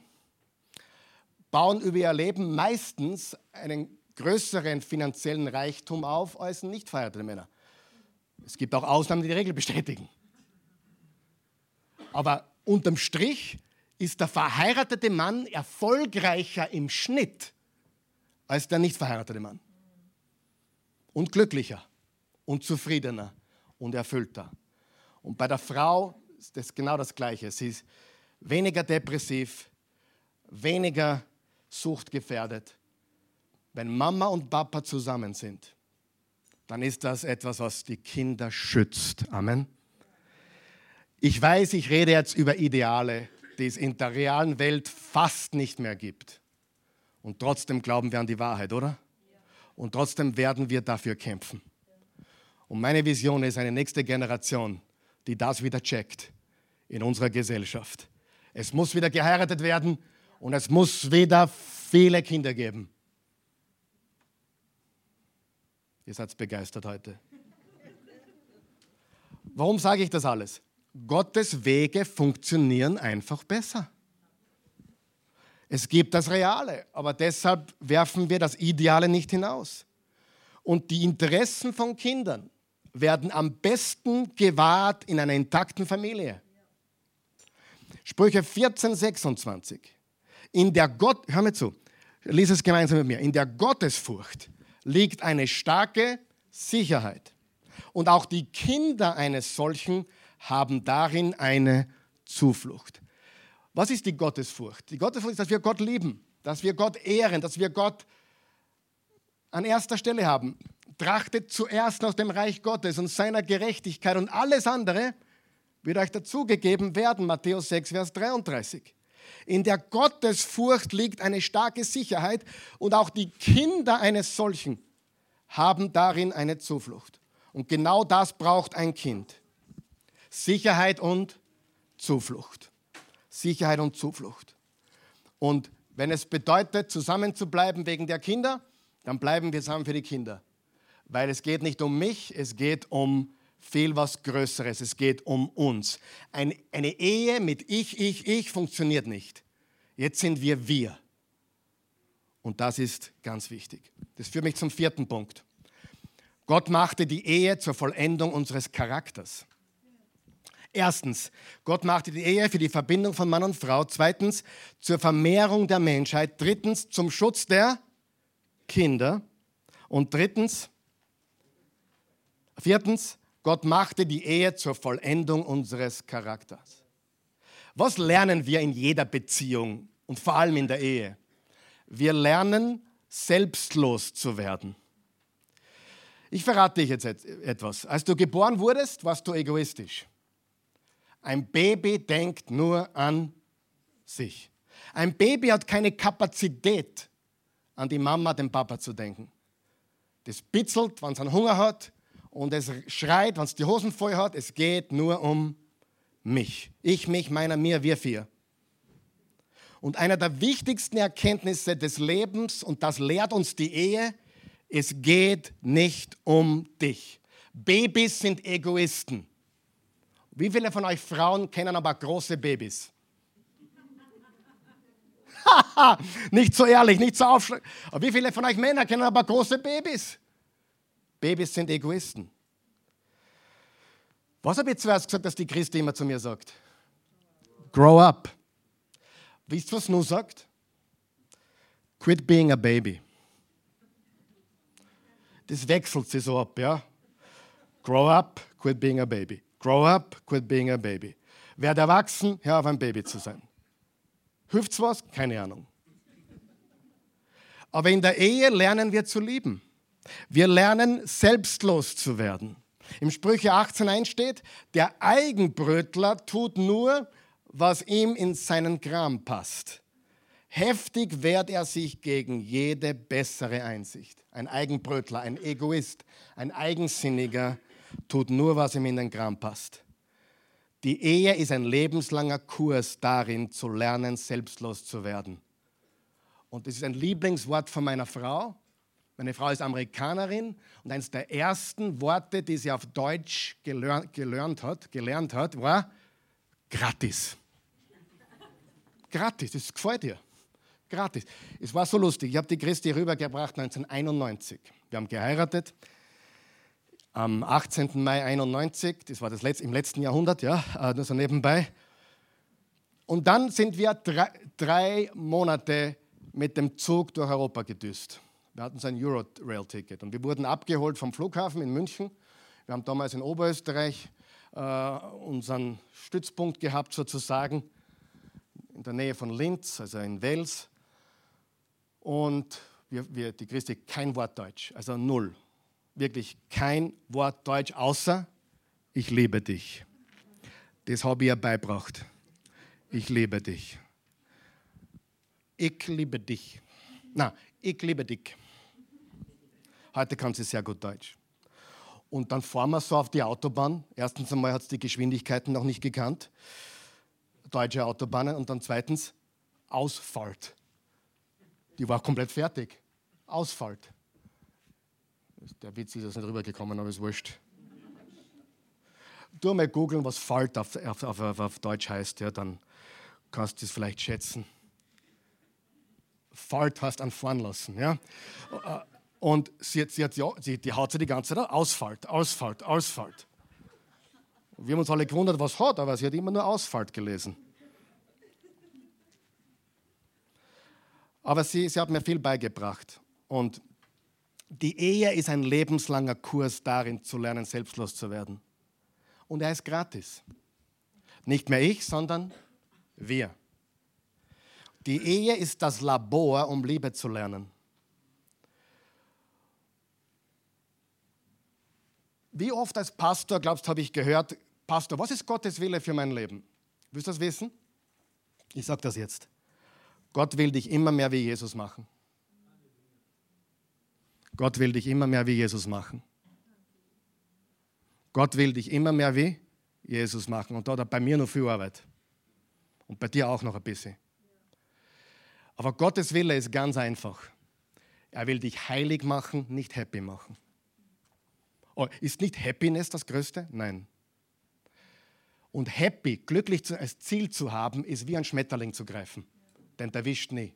A: bauen über ihr Leben meistens einen größeren finanziellen Reichtum auf als nicht verheiratete Männer. Es gibt auch Ausnahmen, die die Regel bestätigen. Aber unterm Strich ist der verheiratete Mann erfolgreicher im Schnitt als der nicht verheiratete Mann. Und glücklicher und zufriedener und erfüllter. Und bei der Frau ist das genau das Gleiche. Sie ist weniger depressiv, weniger suchtgefährdet, Wenn Mama und Papa zusammen sind, dann ist das etwas, was die Kinder schützt. Amen. Ich weiß, ich rede jetzt über Ideale, die es in der realen Welt fast nicht mehr gibt. Und trotzdem glauben wir an die Wahrheit, oder? Und trotzdem werden wir dafür kämpfen. Und meine Vision ist eine nächste Generation, die das wieder checkt in unserer Gesellschaft. Es muss wieder geheiratet werden und es muss wieder viele Kinder geben. Ihr seid begeistert heute. Warum sage ich das alles? Gottes Wege funktionieren einfach besser. Es gibt das Reale, aber deshalb werfen wir das Ideale nicht hinaus. Und die Interessen von Kindern werden am besten gewahrt in einer intakten Familie. Sprüche 14, 26. In der Gott, hör mir zu, lies es gemeinsam mit mir. In der Gottesfurcht liegt eine starke Sicherheit. Und auch die Kinder eines solchen haben darin eine Zuflucht. Was ist die Gottesfurcht? Die Gottesfurcht ist, dass wir Gott lieben, dass wir Gott ehren, dass wir Gott an erster Stelle haben. Trachtet zuerst nach dem Reich Gottes und seiner Gerechtigkeit und alles andere wird euch dazugegeben werden. Matthäus 6, Vers 33. In der Gottesfurcht liegt eine starke Sicherheit und auch die Kinder eines solchen haben darin eine Zuflucht. Und genau das braucht ein Kind. Sicherheit und Zuflucht. Sicherheit und Zuflucht. Und wenn es bedeutet, zusammen zu bleiben wegen der Kinder, dann bleiben wir zusammen für die Kinder. Weil es geht nicht um mich, es geht um viel was Größeres. Es geht um uns. Eine, eine Ehe mit ich, ich, ich funktioniert nicht. Jetzt sind wir wir. Und das ist ganz wichtig. Das führt mich zum vierten Punkt. Gott machte die Ehe zur Vollendung unseres Charakters. Erstens, Gott machte die Ehe für die Verbindung von Mann und Frau. Zweitens, zur Vermehrung der Menschheit. Drittens, zum Schutz der Kinder. Und drittens, viertens, Gott machte die Ehe zur Vollendung unseres Charakters. Was lernen wir in jeder Beziehung und vor allem in der Ehe? Wir lernen, selbstlos zu werden. Ich verrate dich jetzt etwas. Als du geboren wurdest, warst du egoistisch. Ein Baby denkt nur an sich. Ein Baby hat keine Kapazität, an die Mama, den Papa zu denken. Das bitzelt, wenn es einen Hunger hat und es schreit, wenn es die Hosen voll hat. Es geht nur um mich. Ich, mich, meiner, mir, wir vier. Und einer der wichtigsten Erkenntnisse des Lebens, und das lehrt uns die Ehe, es geht nicht um dich. Babys sind Egoisten. Wie viele von euch Frauen kennen aber große Babys? nicht so ehrlich, nicht so aufschlag. Wie viele von euch Männer kennen aber große Babys? Babys sind Egoisten. Was habe ich zuerst gesagt, dass die Christi immer zu mir sagt? Grow up. Wisst ihr, was Nu sagt? Quit being a baby. Das wechselt sie so ab, ja? Grow up, quit being a baby. Grow up, quit being a baby. Werd erwachsen, hör auf ein Baby zu sein. Hilft's was? Keine Ahnung. Aber in der Ehe lernen wir zu lieben. Wir lernen selbstlos zu werden. Im Sprüche 18 steht, der Eigenbrötler tut nur, was ihm in seinen Kram passt. Heftig wehrt er sich gegen jede bessere Einsicht. Ein Eigenbrötler, ein Egoist, ein Eigensinniger tut nur, was ihm in den Kram passt. Die Ehe ist ein lebenslanger Kurs darin, zu lernen, selbstlos zu werden. Und das ist ein Lieblingswort von meiner Frau. Meine Frau ist Amerikanerin und eines der ersten Worte, die sie auf Deutsch gelernt, gelernt, hat, gelernt hat, war gratis. gratis, das gefällt ihr. Gratis. Es war so lustig. Ich habe die Christi rübergebracht 1991. Wir haben geheiratet am 18. Mai 91, das war das letzte, im letzten Jahrhundert, ja, äh, nur so nebenbei. Und dann sind wir drei, drei Monate mit dem Zug durch Europa gedüst. Wir hatten so ein Euro-Rail-Ticket und wir wurden abgeholt vom Flughafen in München. Wir haben damals in Oberösterreich äh, unseren Stützpunkt gehabt, sozusagen, in der Nähe von Linz, also in Wels. Und wir, wir, die Christi, kein Wort Deutsch, also null. Wirklich kein Wort Deutsch, außer ich liebe dich. Das habe ich ihr beibracht. Ich liebe dich. Ich liebe dich. Na, ich liebe dich. Heute kann sie sehr gut Deutsch. Und dann fahren wir so auf die Autobahn. Erstens einmal hat sie die Geschwindigkeiten noch nicht gekannt, deutsche Autobahnen. Und dann zweitens Ausfahrt. Die war komplett fertig. Ausfahrt. Der Witz ist jetzt nicht rübergekommen, aber ist wurscht. Du mal googeln, was Falt auf, auf, auf, auf, Deutsch heißt, ja, dann kannst du es vielleicht schätzen. Falt heißt anfahren lassen. Ja? Und sie, sie hat, ja, sie, die haut sie die ganze Zeit Ausfalt, Ausfalt, Ausfalt. Wir haben uns alle gewundert, was hat, aber sie hat immer nur Ausfalt gelesen. Aber sie, sie hat mir viel beigebracht. Und die Ehe ist ein lebenslanger Kurs darin, zu lernen, selbstlos zu werden. Und er ist gratis. Nicht mehr ich, sondern wir. Die Ehe ist das Labor, um Liebe zu lernen. Wie oft als Pastor, glaubst du, habe ich gehört, Pastor, was ist Gottes Wille für mein Leben? Willst du das wissen? Ich sage das jetzt. Gott will dich immer mehr wie Jesus machen. Gott will dich immer mehr wie Jesus machen. Gott will dich immer mehr wie Jesus machen. Und da hat er bei mir noch viel Arbeit. Und bei dir auch noch ein bisschen. Aber Gottes Wille ist ganz einfach. Er will dich heilig machen, nicht happy machen. Oh, ist nicht Happiness das Größte? Nein. Und happy, glücklich als Ziel zu haben, ist wie ein Schmetterling zu greifen. Denn der wischt nie.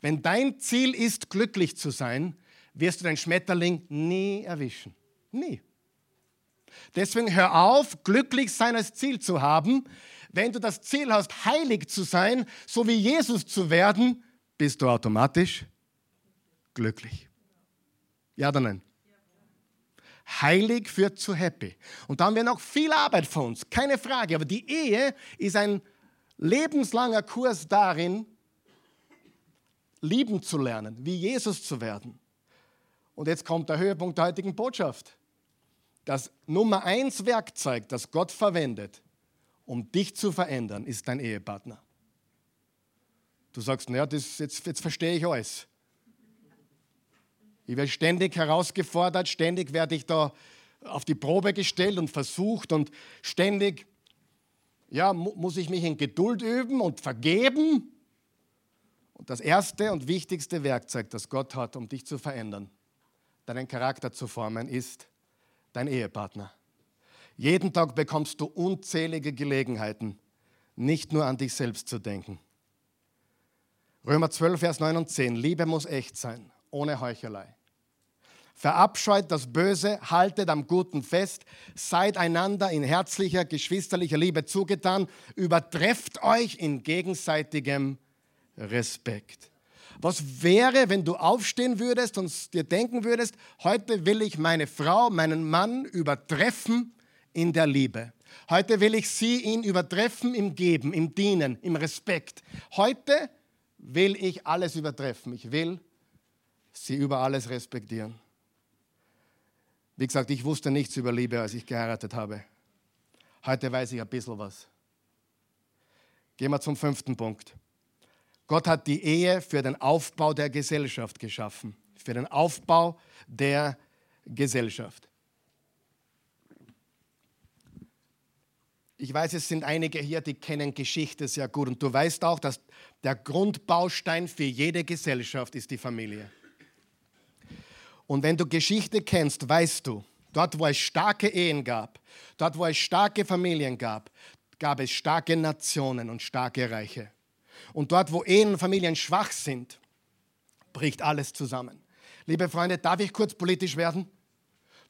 A: Wenn dein Ziel ist, glücklich zu sein, wirst du deinen Schmetterling nie erwischen. Nie. Deswegen hör auf, glücklich sein als Ziel zu haben. Wenn du das Ziel hast, heilig zu sein, so wie Jesus zu werden, bist du automatisch glücklich. Ja oder nein? Heilig führt zu happy. Und da haben wir noch viel Arbeit vor uns, keine Frage. Aber die Ehe ist ein lebenslanger Kurs darin, lieben zu lernen, wie Jesus zu werden. Und jetzt kommt der Höhepunkt der heutigen Botschaft. Das Nummer eins Werkzeug, das Gott verwendet, um dich zu verändern, ist dein Ehepartner. Du sagst, naja, das, jetzt, jetzt verstehe ich alles. Ich werde ständig herausgefordert, ständig werde ich da auf die Probe gestellt und versucht und ständig ja, muss ich mich in Geduld üben und vergeben. Und das erste und wichtigste Werkzeug, das Gott hat, um dich zu verändern, deinen Charakter zu formen, ist dein Ehepartner. Jeden Tag bekommst du unzählige Gelegenheiten, nicht nur an dich selbst zu denken. Römer 12, Vers 9 und 10. Liebe muss echt sein, ohne Heuchelei. Verabscheut das Böse, haltet am Guten fest, seid einander in herzlicher, geschwisterlicher Liebe zugetan, übertrefft euch in gegenseitigem Respekt. Was wäre, wenn du aufstehen würdest und dir denken würdest, heute will ich meine Frau, meinen Mann übertreffen in der Liebe. Heute will ich sie, ihn übertreffen im Geben, im Dienen, im Respekt. Heute will ich alles übertreffen. Ich will sie über alles respektieren. Wie gesagt, ich wusste nichts über Liebe, als ich geheiratet habe. Heute weiß ich ein bisschen was. Gehen wir zum fünften Punkt. Gott hat die Ehe für den Aufbau der Gesellschaft geschaffen. Für den Aufbau der Gesellschaft. Ich weiß, es sind einige hier, die kennen Geschichte sehr gut. Und du weißt auch, dass der Grundbaustein für jede Gesellschaft ist die Familie. Und wenn du Geschichte kennst, weißt du, dort wo es starke Ehen gab, dort wo es starke Familien gab, gab es starke Nationen und starke Reiche. Und dort wo Ehen und Familien schwach sind, bricht alles zusammen. Liebe Freunde, darf ich kurz politisch werden?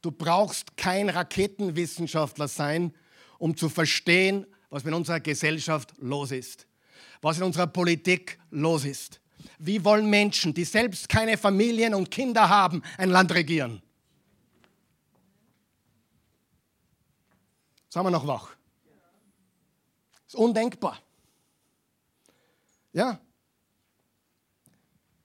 A: Du brauchst kein Raketenwissenschaftler sein, um zu verstehen, was mit unserer Gesellschaft los ist, was in unserer Politik los ist. Wie wollen Menschen, die selbst keine Familien und Kinder haben, ein Land regieren? Sagen wir noch wach. Ist undenkbar. Ja?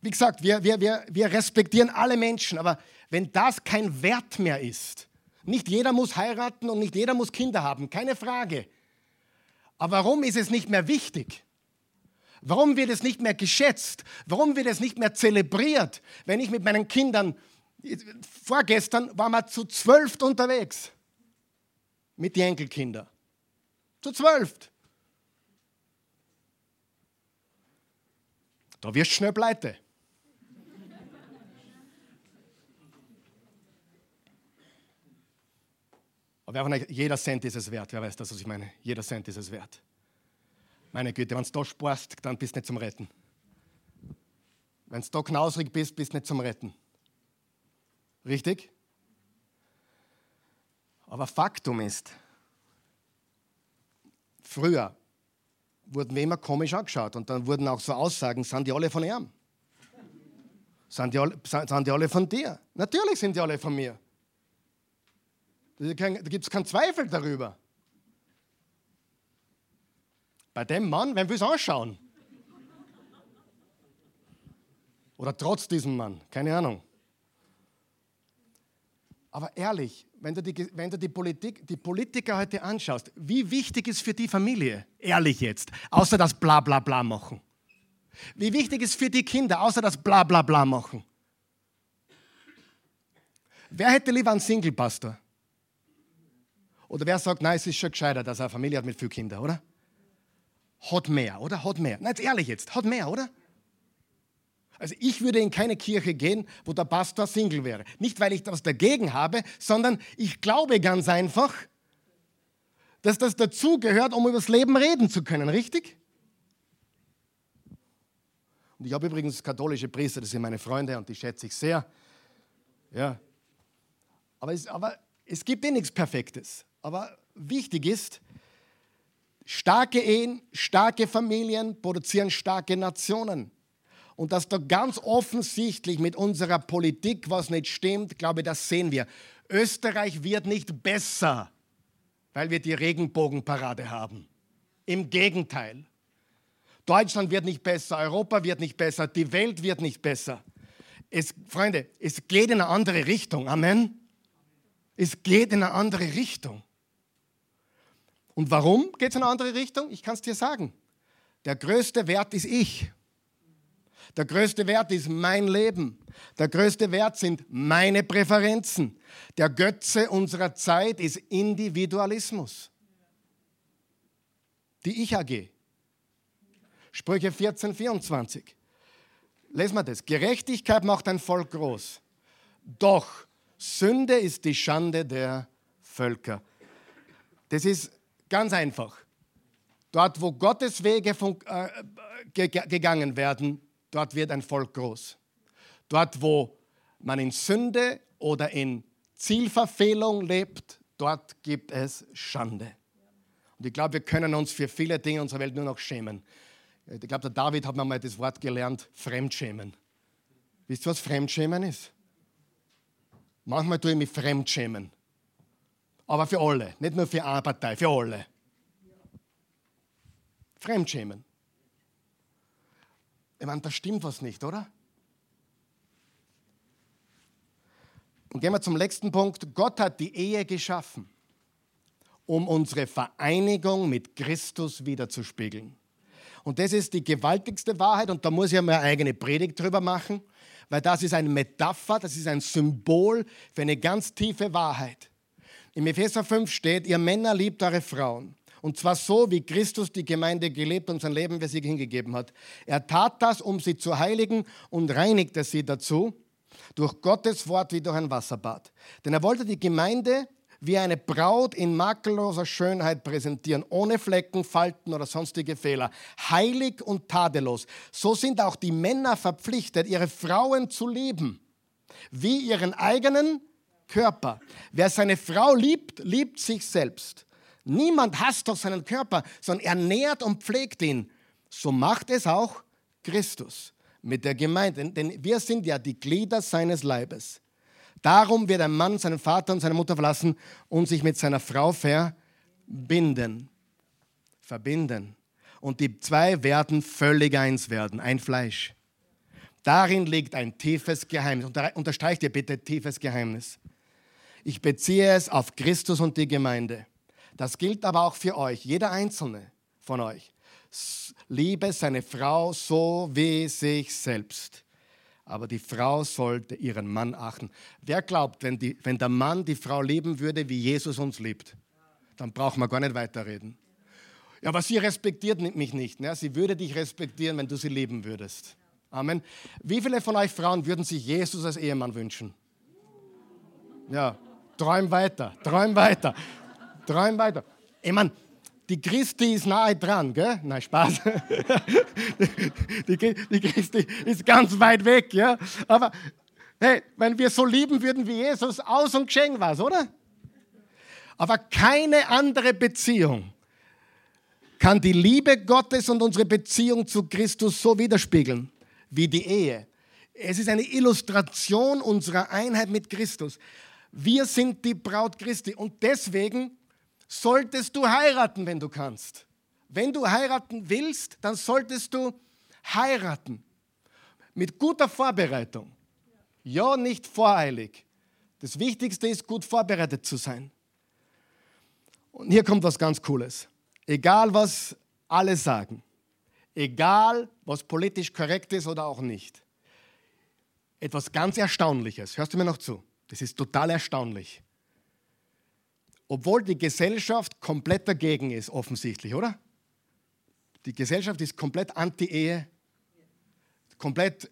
A: wie gesagt, wir, wir, wir, wir respektieren alle Menschen, aber wenn das kein Wert mehr ist, nicht jeder muss heiraten und nicht jeder muss Kinder haben, keine Frage. Aber warum ist es nicht mehr wichtig? Warum wird es nicht mehr geschätzt? Warum wird es nicht mehr zelebriert, wenn ich mit meinen Kindern, vorgestern waren wir zu zwölf unterwegs mit den Enkelkindern. Zu zwölf. Da wirst du schnell pleite. Aber jeder Cent ist es wert. Wer weiß das, was ich meine? Jeder Cent ist es wert. Meine Güte, wenn du da sparst, dann bist du nicht zum Retten. Wenn du da knausrig bist, bist du nicht zum Retten. Richtig? Aber Faktum ist, früher wurden wir immer komisch angeschaut und dann wurden auch so Aussagen, sind die alle von ihm? Sind die alle, sind die alle von dir? Natürlich sind die alle von mir. Da gibt es keinen Zweifel darüber. Bei dem Mann, wenn wir es anschauen. Oder trotz diesem Mann, keine Ahnung. Aber ehrlich, wenn du, die, wenn du die, Politik, die Politiker heute anschaust, wie wichtig ist für die Familie, ehrlich jetzt, außer das Bla bla bla machen? Wie wichtig ist für die Kinder, außer das Bla bla bla machen? Wer hätte lieber einen Single-Pastor? Oder wer sagt, nein, es ist schon gescheiter, dass er eine Familie hat mit vielen Kindern, oder? Hat mehr, oder? Hat mehr. Na, jetzt ehrlich jetzt, hat mehr, oder? Also ich würde in keine Kirche gehen, wo der Pastor Single wäre. Nicht, weil ich was dagegen habe, sondern ich glaube ganz einfach, dass das dazugehört, um über das Leben reden zu können, richtig? Und ich habe übrigens katholische Priester, das sind meine Freunde und die schätze ich sehr. Ja. Aber es, aber es gibt eh nichts Perfektes. Aber wichtig ist, starke Ehen, starke Familien produzieren starke Nationen. Und dass da ganz offensichtlich mit unserer Politik was nicht stimmt, glaube ich, das sehen wir. Österreich wird nicht besser, weil wir die Regenbogenparade haben. Im Gegenteil. Deutschland wird nicht besser, Europa wird nicht besser, die Welt wird nicht besser. Es, Freunde, es geht in eine andere Richtung. Amen. Es geht in eine andere Richtung. Und warum geht es in eine andere Richtung? Ich kann es dir sagen. Der größte Wert ist ich. Der größte Wert ist mein Leben. Der größte Wert sind meine Präferenzen. Der Götze unserer Zeit ist Individualismus. Die Ich-AG. Sprüche 14, 24. Lesen wir das. Gerechtigkeit macht ein Volk groß. Doch Sünde ist die Schande der Völker. Das ist ganz einfach. Dort, wo Gottes Wege äh, gegangen werden, dort wird ein Volk groß. Dort, wo man in Sünde oder in Zielverfehlung lebt, dort gibt es Schande. Und ich glaube, wir können uns für viele Dinge unserer Welt nur noch schämen. Ich glaube, der David hat mal das Wort gelernt, Fremdschämen. Wisst ihr, was Fremdschämen ist? Manchmal tue ich mich fremdschämen. Aber für alle, nicht nur für eine Partei, für alle. Fremdschämen. Ich meine, da stimmt was nicht, oder? Und gehen wir zum letzten Punkt. Gott hat die Ehe geschaffen, um unsere Vereinigung mit Christus wiederzuspiegeln. Und das ist die gewaltigste Wahrheit und da muss ich mir eine eigene Predigt drüber machen, weil das ist eine Metapher, das ist ein Symbol für eine ganz tiefe Wahrheit. Im Epheser 5 steht, ihr Männer liebt eure Frauen und zwar so, wie Christus die Gemeinde gelebt und sein Leben für sie hingegeben hat. Er tat das, um sie zu heiligen und reinigte sie dazu durch Gottes Wort wie durch ein Wasserbad. Denn er wollte die Gemeinde wie eine Braut in makelloser Schönheit präsentieren, ohne Flecken, Falten oder sonstige Fehler, heilig und tadellos. So sind auch die Männer verpflichtet, ihre Frauen zu lieben, wie ihren eigenen Körper. Wer seine Frau liebt, liebt sich selbst. Niemand hasst doch seinen Körper, sondern er nährt und pflegt ihn. So macht es auch Christus mit der Gemeinde, denn wir sind ja die Glieder seines Leibes. Darum wird ein Mann seinen Vater und seine Mutter verlassen und sich mit seiner Frau verbinden. Verbinden. Und die zwei werden völlig eins werden, ein Fleisch. Darin liegt ein tiefes Geheimnis. Unterstreicht ihr bitte tiefes Geheimnis. Ich beziehe es auf Christus und die Gemeinde. Das gilt aber auch für euch, jeder einzelne von euch. Liebe seine Frau so wie sich selbst. Aber die Frau sollte ihren Mann achten. Wer glaubt, wenn, die, wenn der Mann die Frau lieben würde, wie Jesus uns liebt, dann braucht man gar nicht weiterreden. Ja, aber sie respektiert mich nicht. Ne? Sie würde dich respektieren, wenn du sie lieben würdest. Amen. Wie viele von euch Frauen würden sich Jesus als Ehemann wünschen? Ja, träum weiter, träum weiter, träum weiter. Ich meine, die Christi ist nahe dran, gell? Nein, Spaß. Die, die Christi ist ganz weit weg, ja? Aber hey, wenn wir so lieben würden wie Jesus, aus und geschenkt war oder? Aber keine andere Beziehung kann die Liebe Gottes und unsere Beziehung zu Christus so widerspiegeln wie die Ehe. Es ist eine Illustration unserer Einheit mit Christus. Wir sind die Braut Christi und deswegen solltest du heiraten, wenn du kannst. Wenn du heiraten willst, dann solltest du heiraten. Mit guter Vorbereitung. Ja, nicht voreilig. Das Wichtigste ist, gut vorbereitet zu sein. Und hier kommt was ganz Cooles. Egal, was alle sagen, egal, was politisch korrekt ist oder auch nicht, etwas ganz Erstaunliches. Hörst du mir noch zu? Das ist total erstaunlich. Obwohl die Gesellschaft komplett dagegen ist, offensichtlich, oder? Die Gesellschaft ist komplett anti-Ehe, komplett,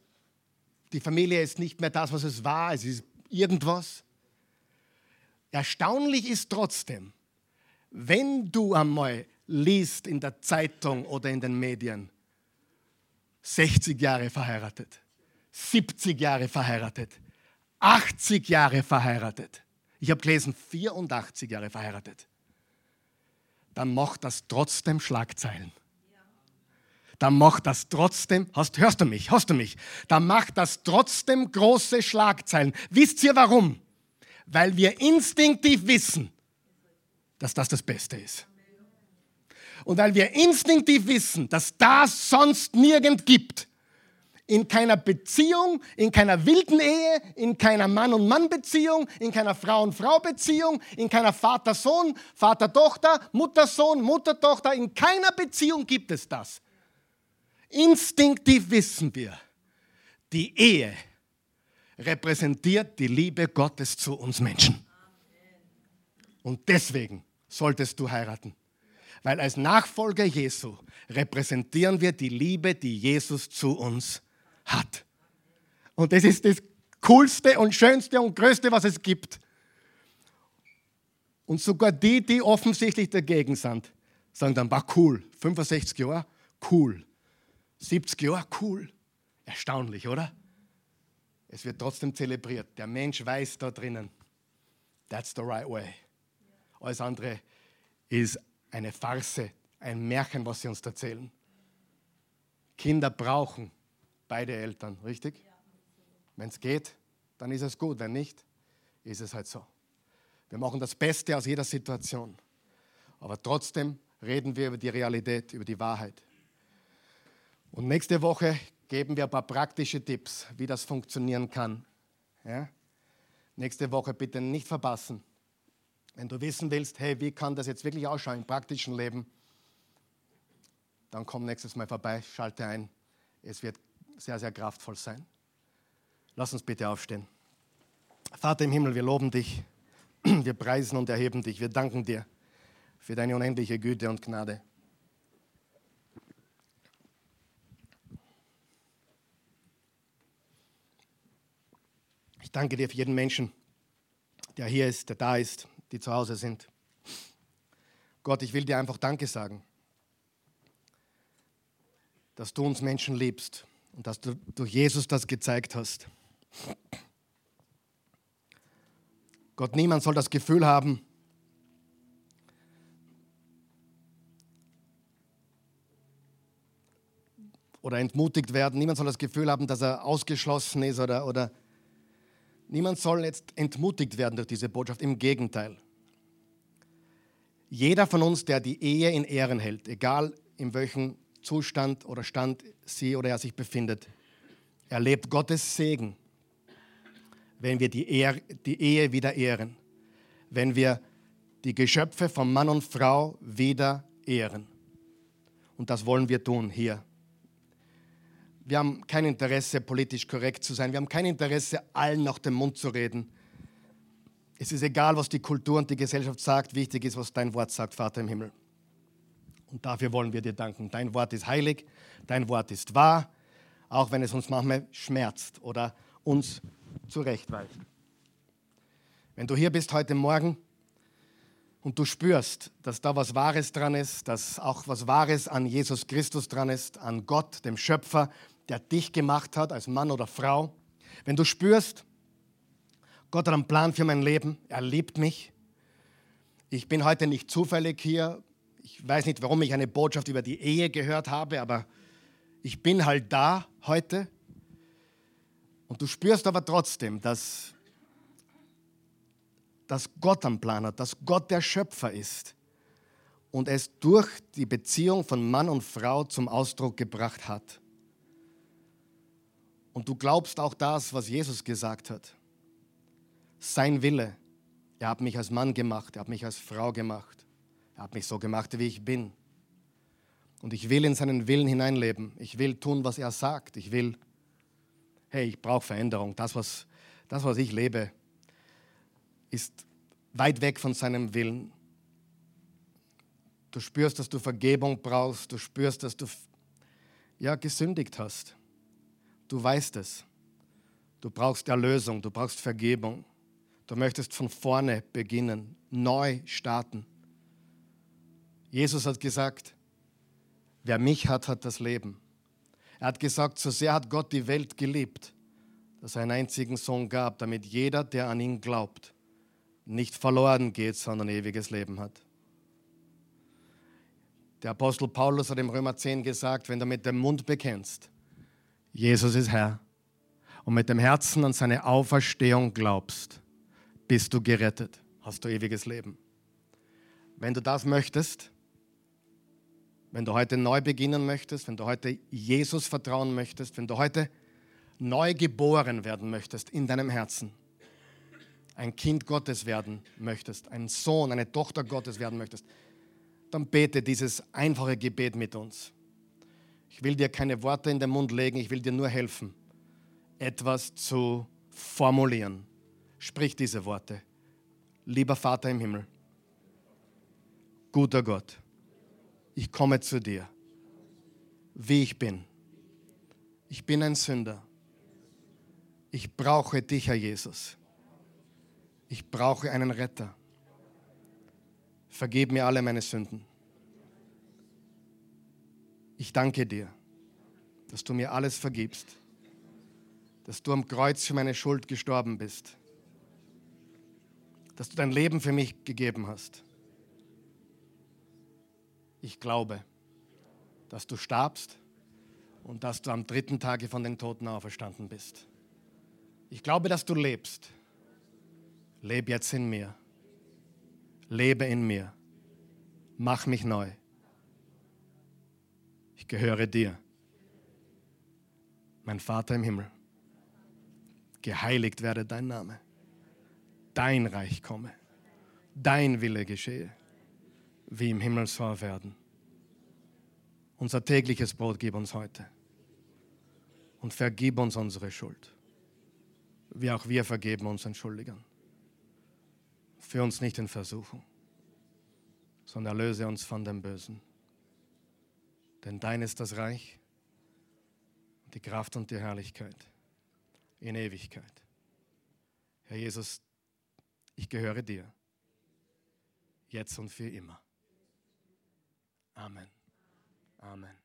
A: die Familie ist nicht mehr das, was es war, es ist irgendwas. Erstaunlich ist trotzdem, wenn du einmal liest in der Zeitung oder in den Medien, 60 Jahre verheiratet, 70 Jahre verheiratet, 80 Jahre verheiratet. Ich habe gelesen, 84 Jahre verheiratet. Dann macht das trotzdem Schlagzeilen. Dann macht das trotzdem, hast, hörst du mich, hast du mich? Dann macht das trotzdem große Schlagzeilen. Wisst ihr warum? Weil wir instinktiv wissen, dass das das Beste ist. Und weil wir instinktiv wissen, dass das sonst nirgend gibt, in keiner Beziehung, in keiner wilden Ehe, in keiner Mann- und Mann-Beziehung, in keiner Frau- und Frau-Beziehung, in keiner Vater-Sohn, Vater-Tochter, Mutter-Sohn, Mutter-Tochter, in keiner Beziehung gibt es das. Instinktiv wissen wir, die Ehe repräsentiert die Liebe Gottes zu uns Menschen. Und deswegen solltest du heiraten. Weil als Nachfolger Jesu repräsentieren wir die Liebe, die Jesus zu uns hat hat. Und das ist das Coolste und Schönste und Größte, was es gibt. Und sogar die, die offensichtlich dagegen sind, sagen dann, war cool. 65 Jahre, cool. 70 Jahre, cool. Erstaunlich, oder? Es wird trotzdem zelebriert. Der Mensch weiß da drinnen, that's the right way. Alles andere ist eine Farce, ein Märchen, was sie uns erzählen. Kinder brauchen beide Eltern, richtig? Wenn es geht, dann ist es gut. Wenn nicht, ist es halt so. Wir machen das Beste aus jeder Situation. Aber trotzdem reden wir über die Realität, über die Wahrheit. Und nächste Woche geben wir ein paar praktische Tipps, wie das funktionieren kann. Ja? Nächste Woche bitte nicht verpassen. Wenn du wissen willst, hey, wie kann das jetzt wirklich ausschauen im praktischen Leben, dann komm nächstes Mal vorbei, schalte ein. Es wird sehr, sehr kraftvoll sein. Lass uns bitte aufstehen. Vater im Himmel, wir loben dich, wir preisen und erheben dich, wir danken dir für deine unendliche Güte und Gnade. Ich danke dir für jeden Menschen, der hier ist, der da ist, die zu Hause sind. Gott, ich will dir einfach Danke sagen, dass du uns Menschen liebst und dass du durch Jesus das gezeigt hast. Gott, niemand soll das Gefühl haben, oder entmutigt werden. Niemand soll das Gefühl haben, dass er ausgeschlossen ist oder, oder niemand soll jetzt entmutigt werden durch diese Botschaft. Im Gegenteil. Jeder von uns, der die Ehe in Ehren hält, egal in welchem Zustand oder Stand sie oder er sich befindet. erlebt Gottes Segen, wenn wir die, Ehe, die Ehe wieder ehren, wenn wir die Geschöpfe von Mann und Frau wieder ehren. Und das wollen wir tun hier. Wir haben kein Interesse, politisch korrekt zu sein. Wir haben kein Interesse, allen nach dem Mund zu reden. Es ist egal, was die Kultur und die Gesellschaft sagt. Wichtig ist, was dein Wort sagt, Vater im Himmel. Und dafür wollen wir dir danken. Dein Wort ist heilig, dein Wort ist wahr, auch wenn es uns manchmal schmerzt oder uns zurechtweist. Wenn du hier bist heute Morgen und du spürst, dass da was Wahres dran ist, dass auch was Wahres an Jesus Christus dran ist, an Gott, dem Schöpfer, der dich gemacht hat als Mann oder Frau, wenn du spürst, Gott hat einen Plan für mein Leben, er liebt mich, ich bin heute nicht zufällig hier, ich weiß nicht, warum ich eine Botschaft über die Ehe gehört habe, aber ich bin halt da heute. Und du spürst aber trotzdem, dass, dass Gott am Plan hat, dass Gott der Schöpfer ist und es durch die Beziehung von Mann und Frau zum Ausdruck gebracht hat. Und du glaubst auch das, was Jesus gesagt hat. Sein Wille. Er hat mich als Mann gemacht, er hat mich als Frau gemacht. Er hat mich so gemacht, wie ich bin. Und ich will in seinen Willen hineinleben. Ich will tun, was er sagt. Ich will, hey, ich brauche Veränderung. Das was, das, was ich lebe, ist weit weg von seinem Willen. Du spürst, dass du Vergebung brauchst. Du spürst, dass du ja, gesündigt hast. Du weißt es. Du brauchst Erlösung. Du brauchst Vergebung. Du möchtest von vorne beginnen, neu starten. Jesus hat gesagt, wer mich hat, hat das Leben. Er hat gesagt, so sehr hat Gott die Welt geliebt, dass er einen einzigen Sohn gab, damit jeder, der an ihn glaubt, nicht verloren geht, sondern ewiges Leben hat. Der Apostel Paulus hat im Römer 10 gesagt, wenn du mit dem Mund bekennst, Jesus ist Herr, und mit dem Herzen an seine Auferstehung glaubst, bist du gerettet, hast du ewiges Leben. Wenn du das möchtest, wenn du heute neu beginnen möchtest, wenn du heute Jesus vertrauen möchtest, wenn du heute neu geboren werden möchtest in deinem Herzen, ein Kind Gottes werden möchtest, ein Sohn, eine Tochter Gottes werden möchtest, dann bete dieses einfache Gebet mit uns. Ich will dir keine Worte in den Mund legen, ich will dir nur helfen, etwas zu formulieren. Sprich diese Worte. Lieber Vater im Himmel, guter Gott, ich komme zu dir, wie ich bin. Ich bin ein Sünder. Ich brauche dich, Herr Jesus. Ich brauche einen Retter. Vergib mir alle meine Sünden. Ich danke dir, dass du mir alles vergibst, dass du am Kreuz für meine Schuld gestorben bist, dass du dein Leben für mich gegeben hast ich glaube, dass du starbst und dass du am dritten Tage von den Toten auferstanden bist. Ich glaube, dass du lebst. Leb jetzt in mir. Lebe in mir. Mach mich neu. Ich gehöre dir. Mein Vater im Himmel. Geheiligt werde dein Name. Dein Reich komme. Dein Wille geschehe wie im Himmel soll werden. Unser tägliches Brot gib uns heute und vergib uns unsere Schuld, wie auch wir vergeben unseren Schuldigern. Führ uns nicht in Versuchung, sondern erlöse uns von dem Bösen. Denn dein ist das Reich, die Kraft und die Herrlichkeit in Ewigkeit. Herr Jesus, ich gehöre dir, jetzt und für immer. Amen. Amen.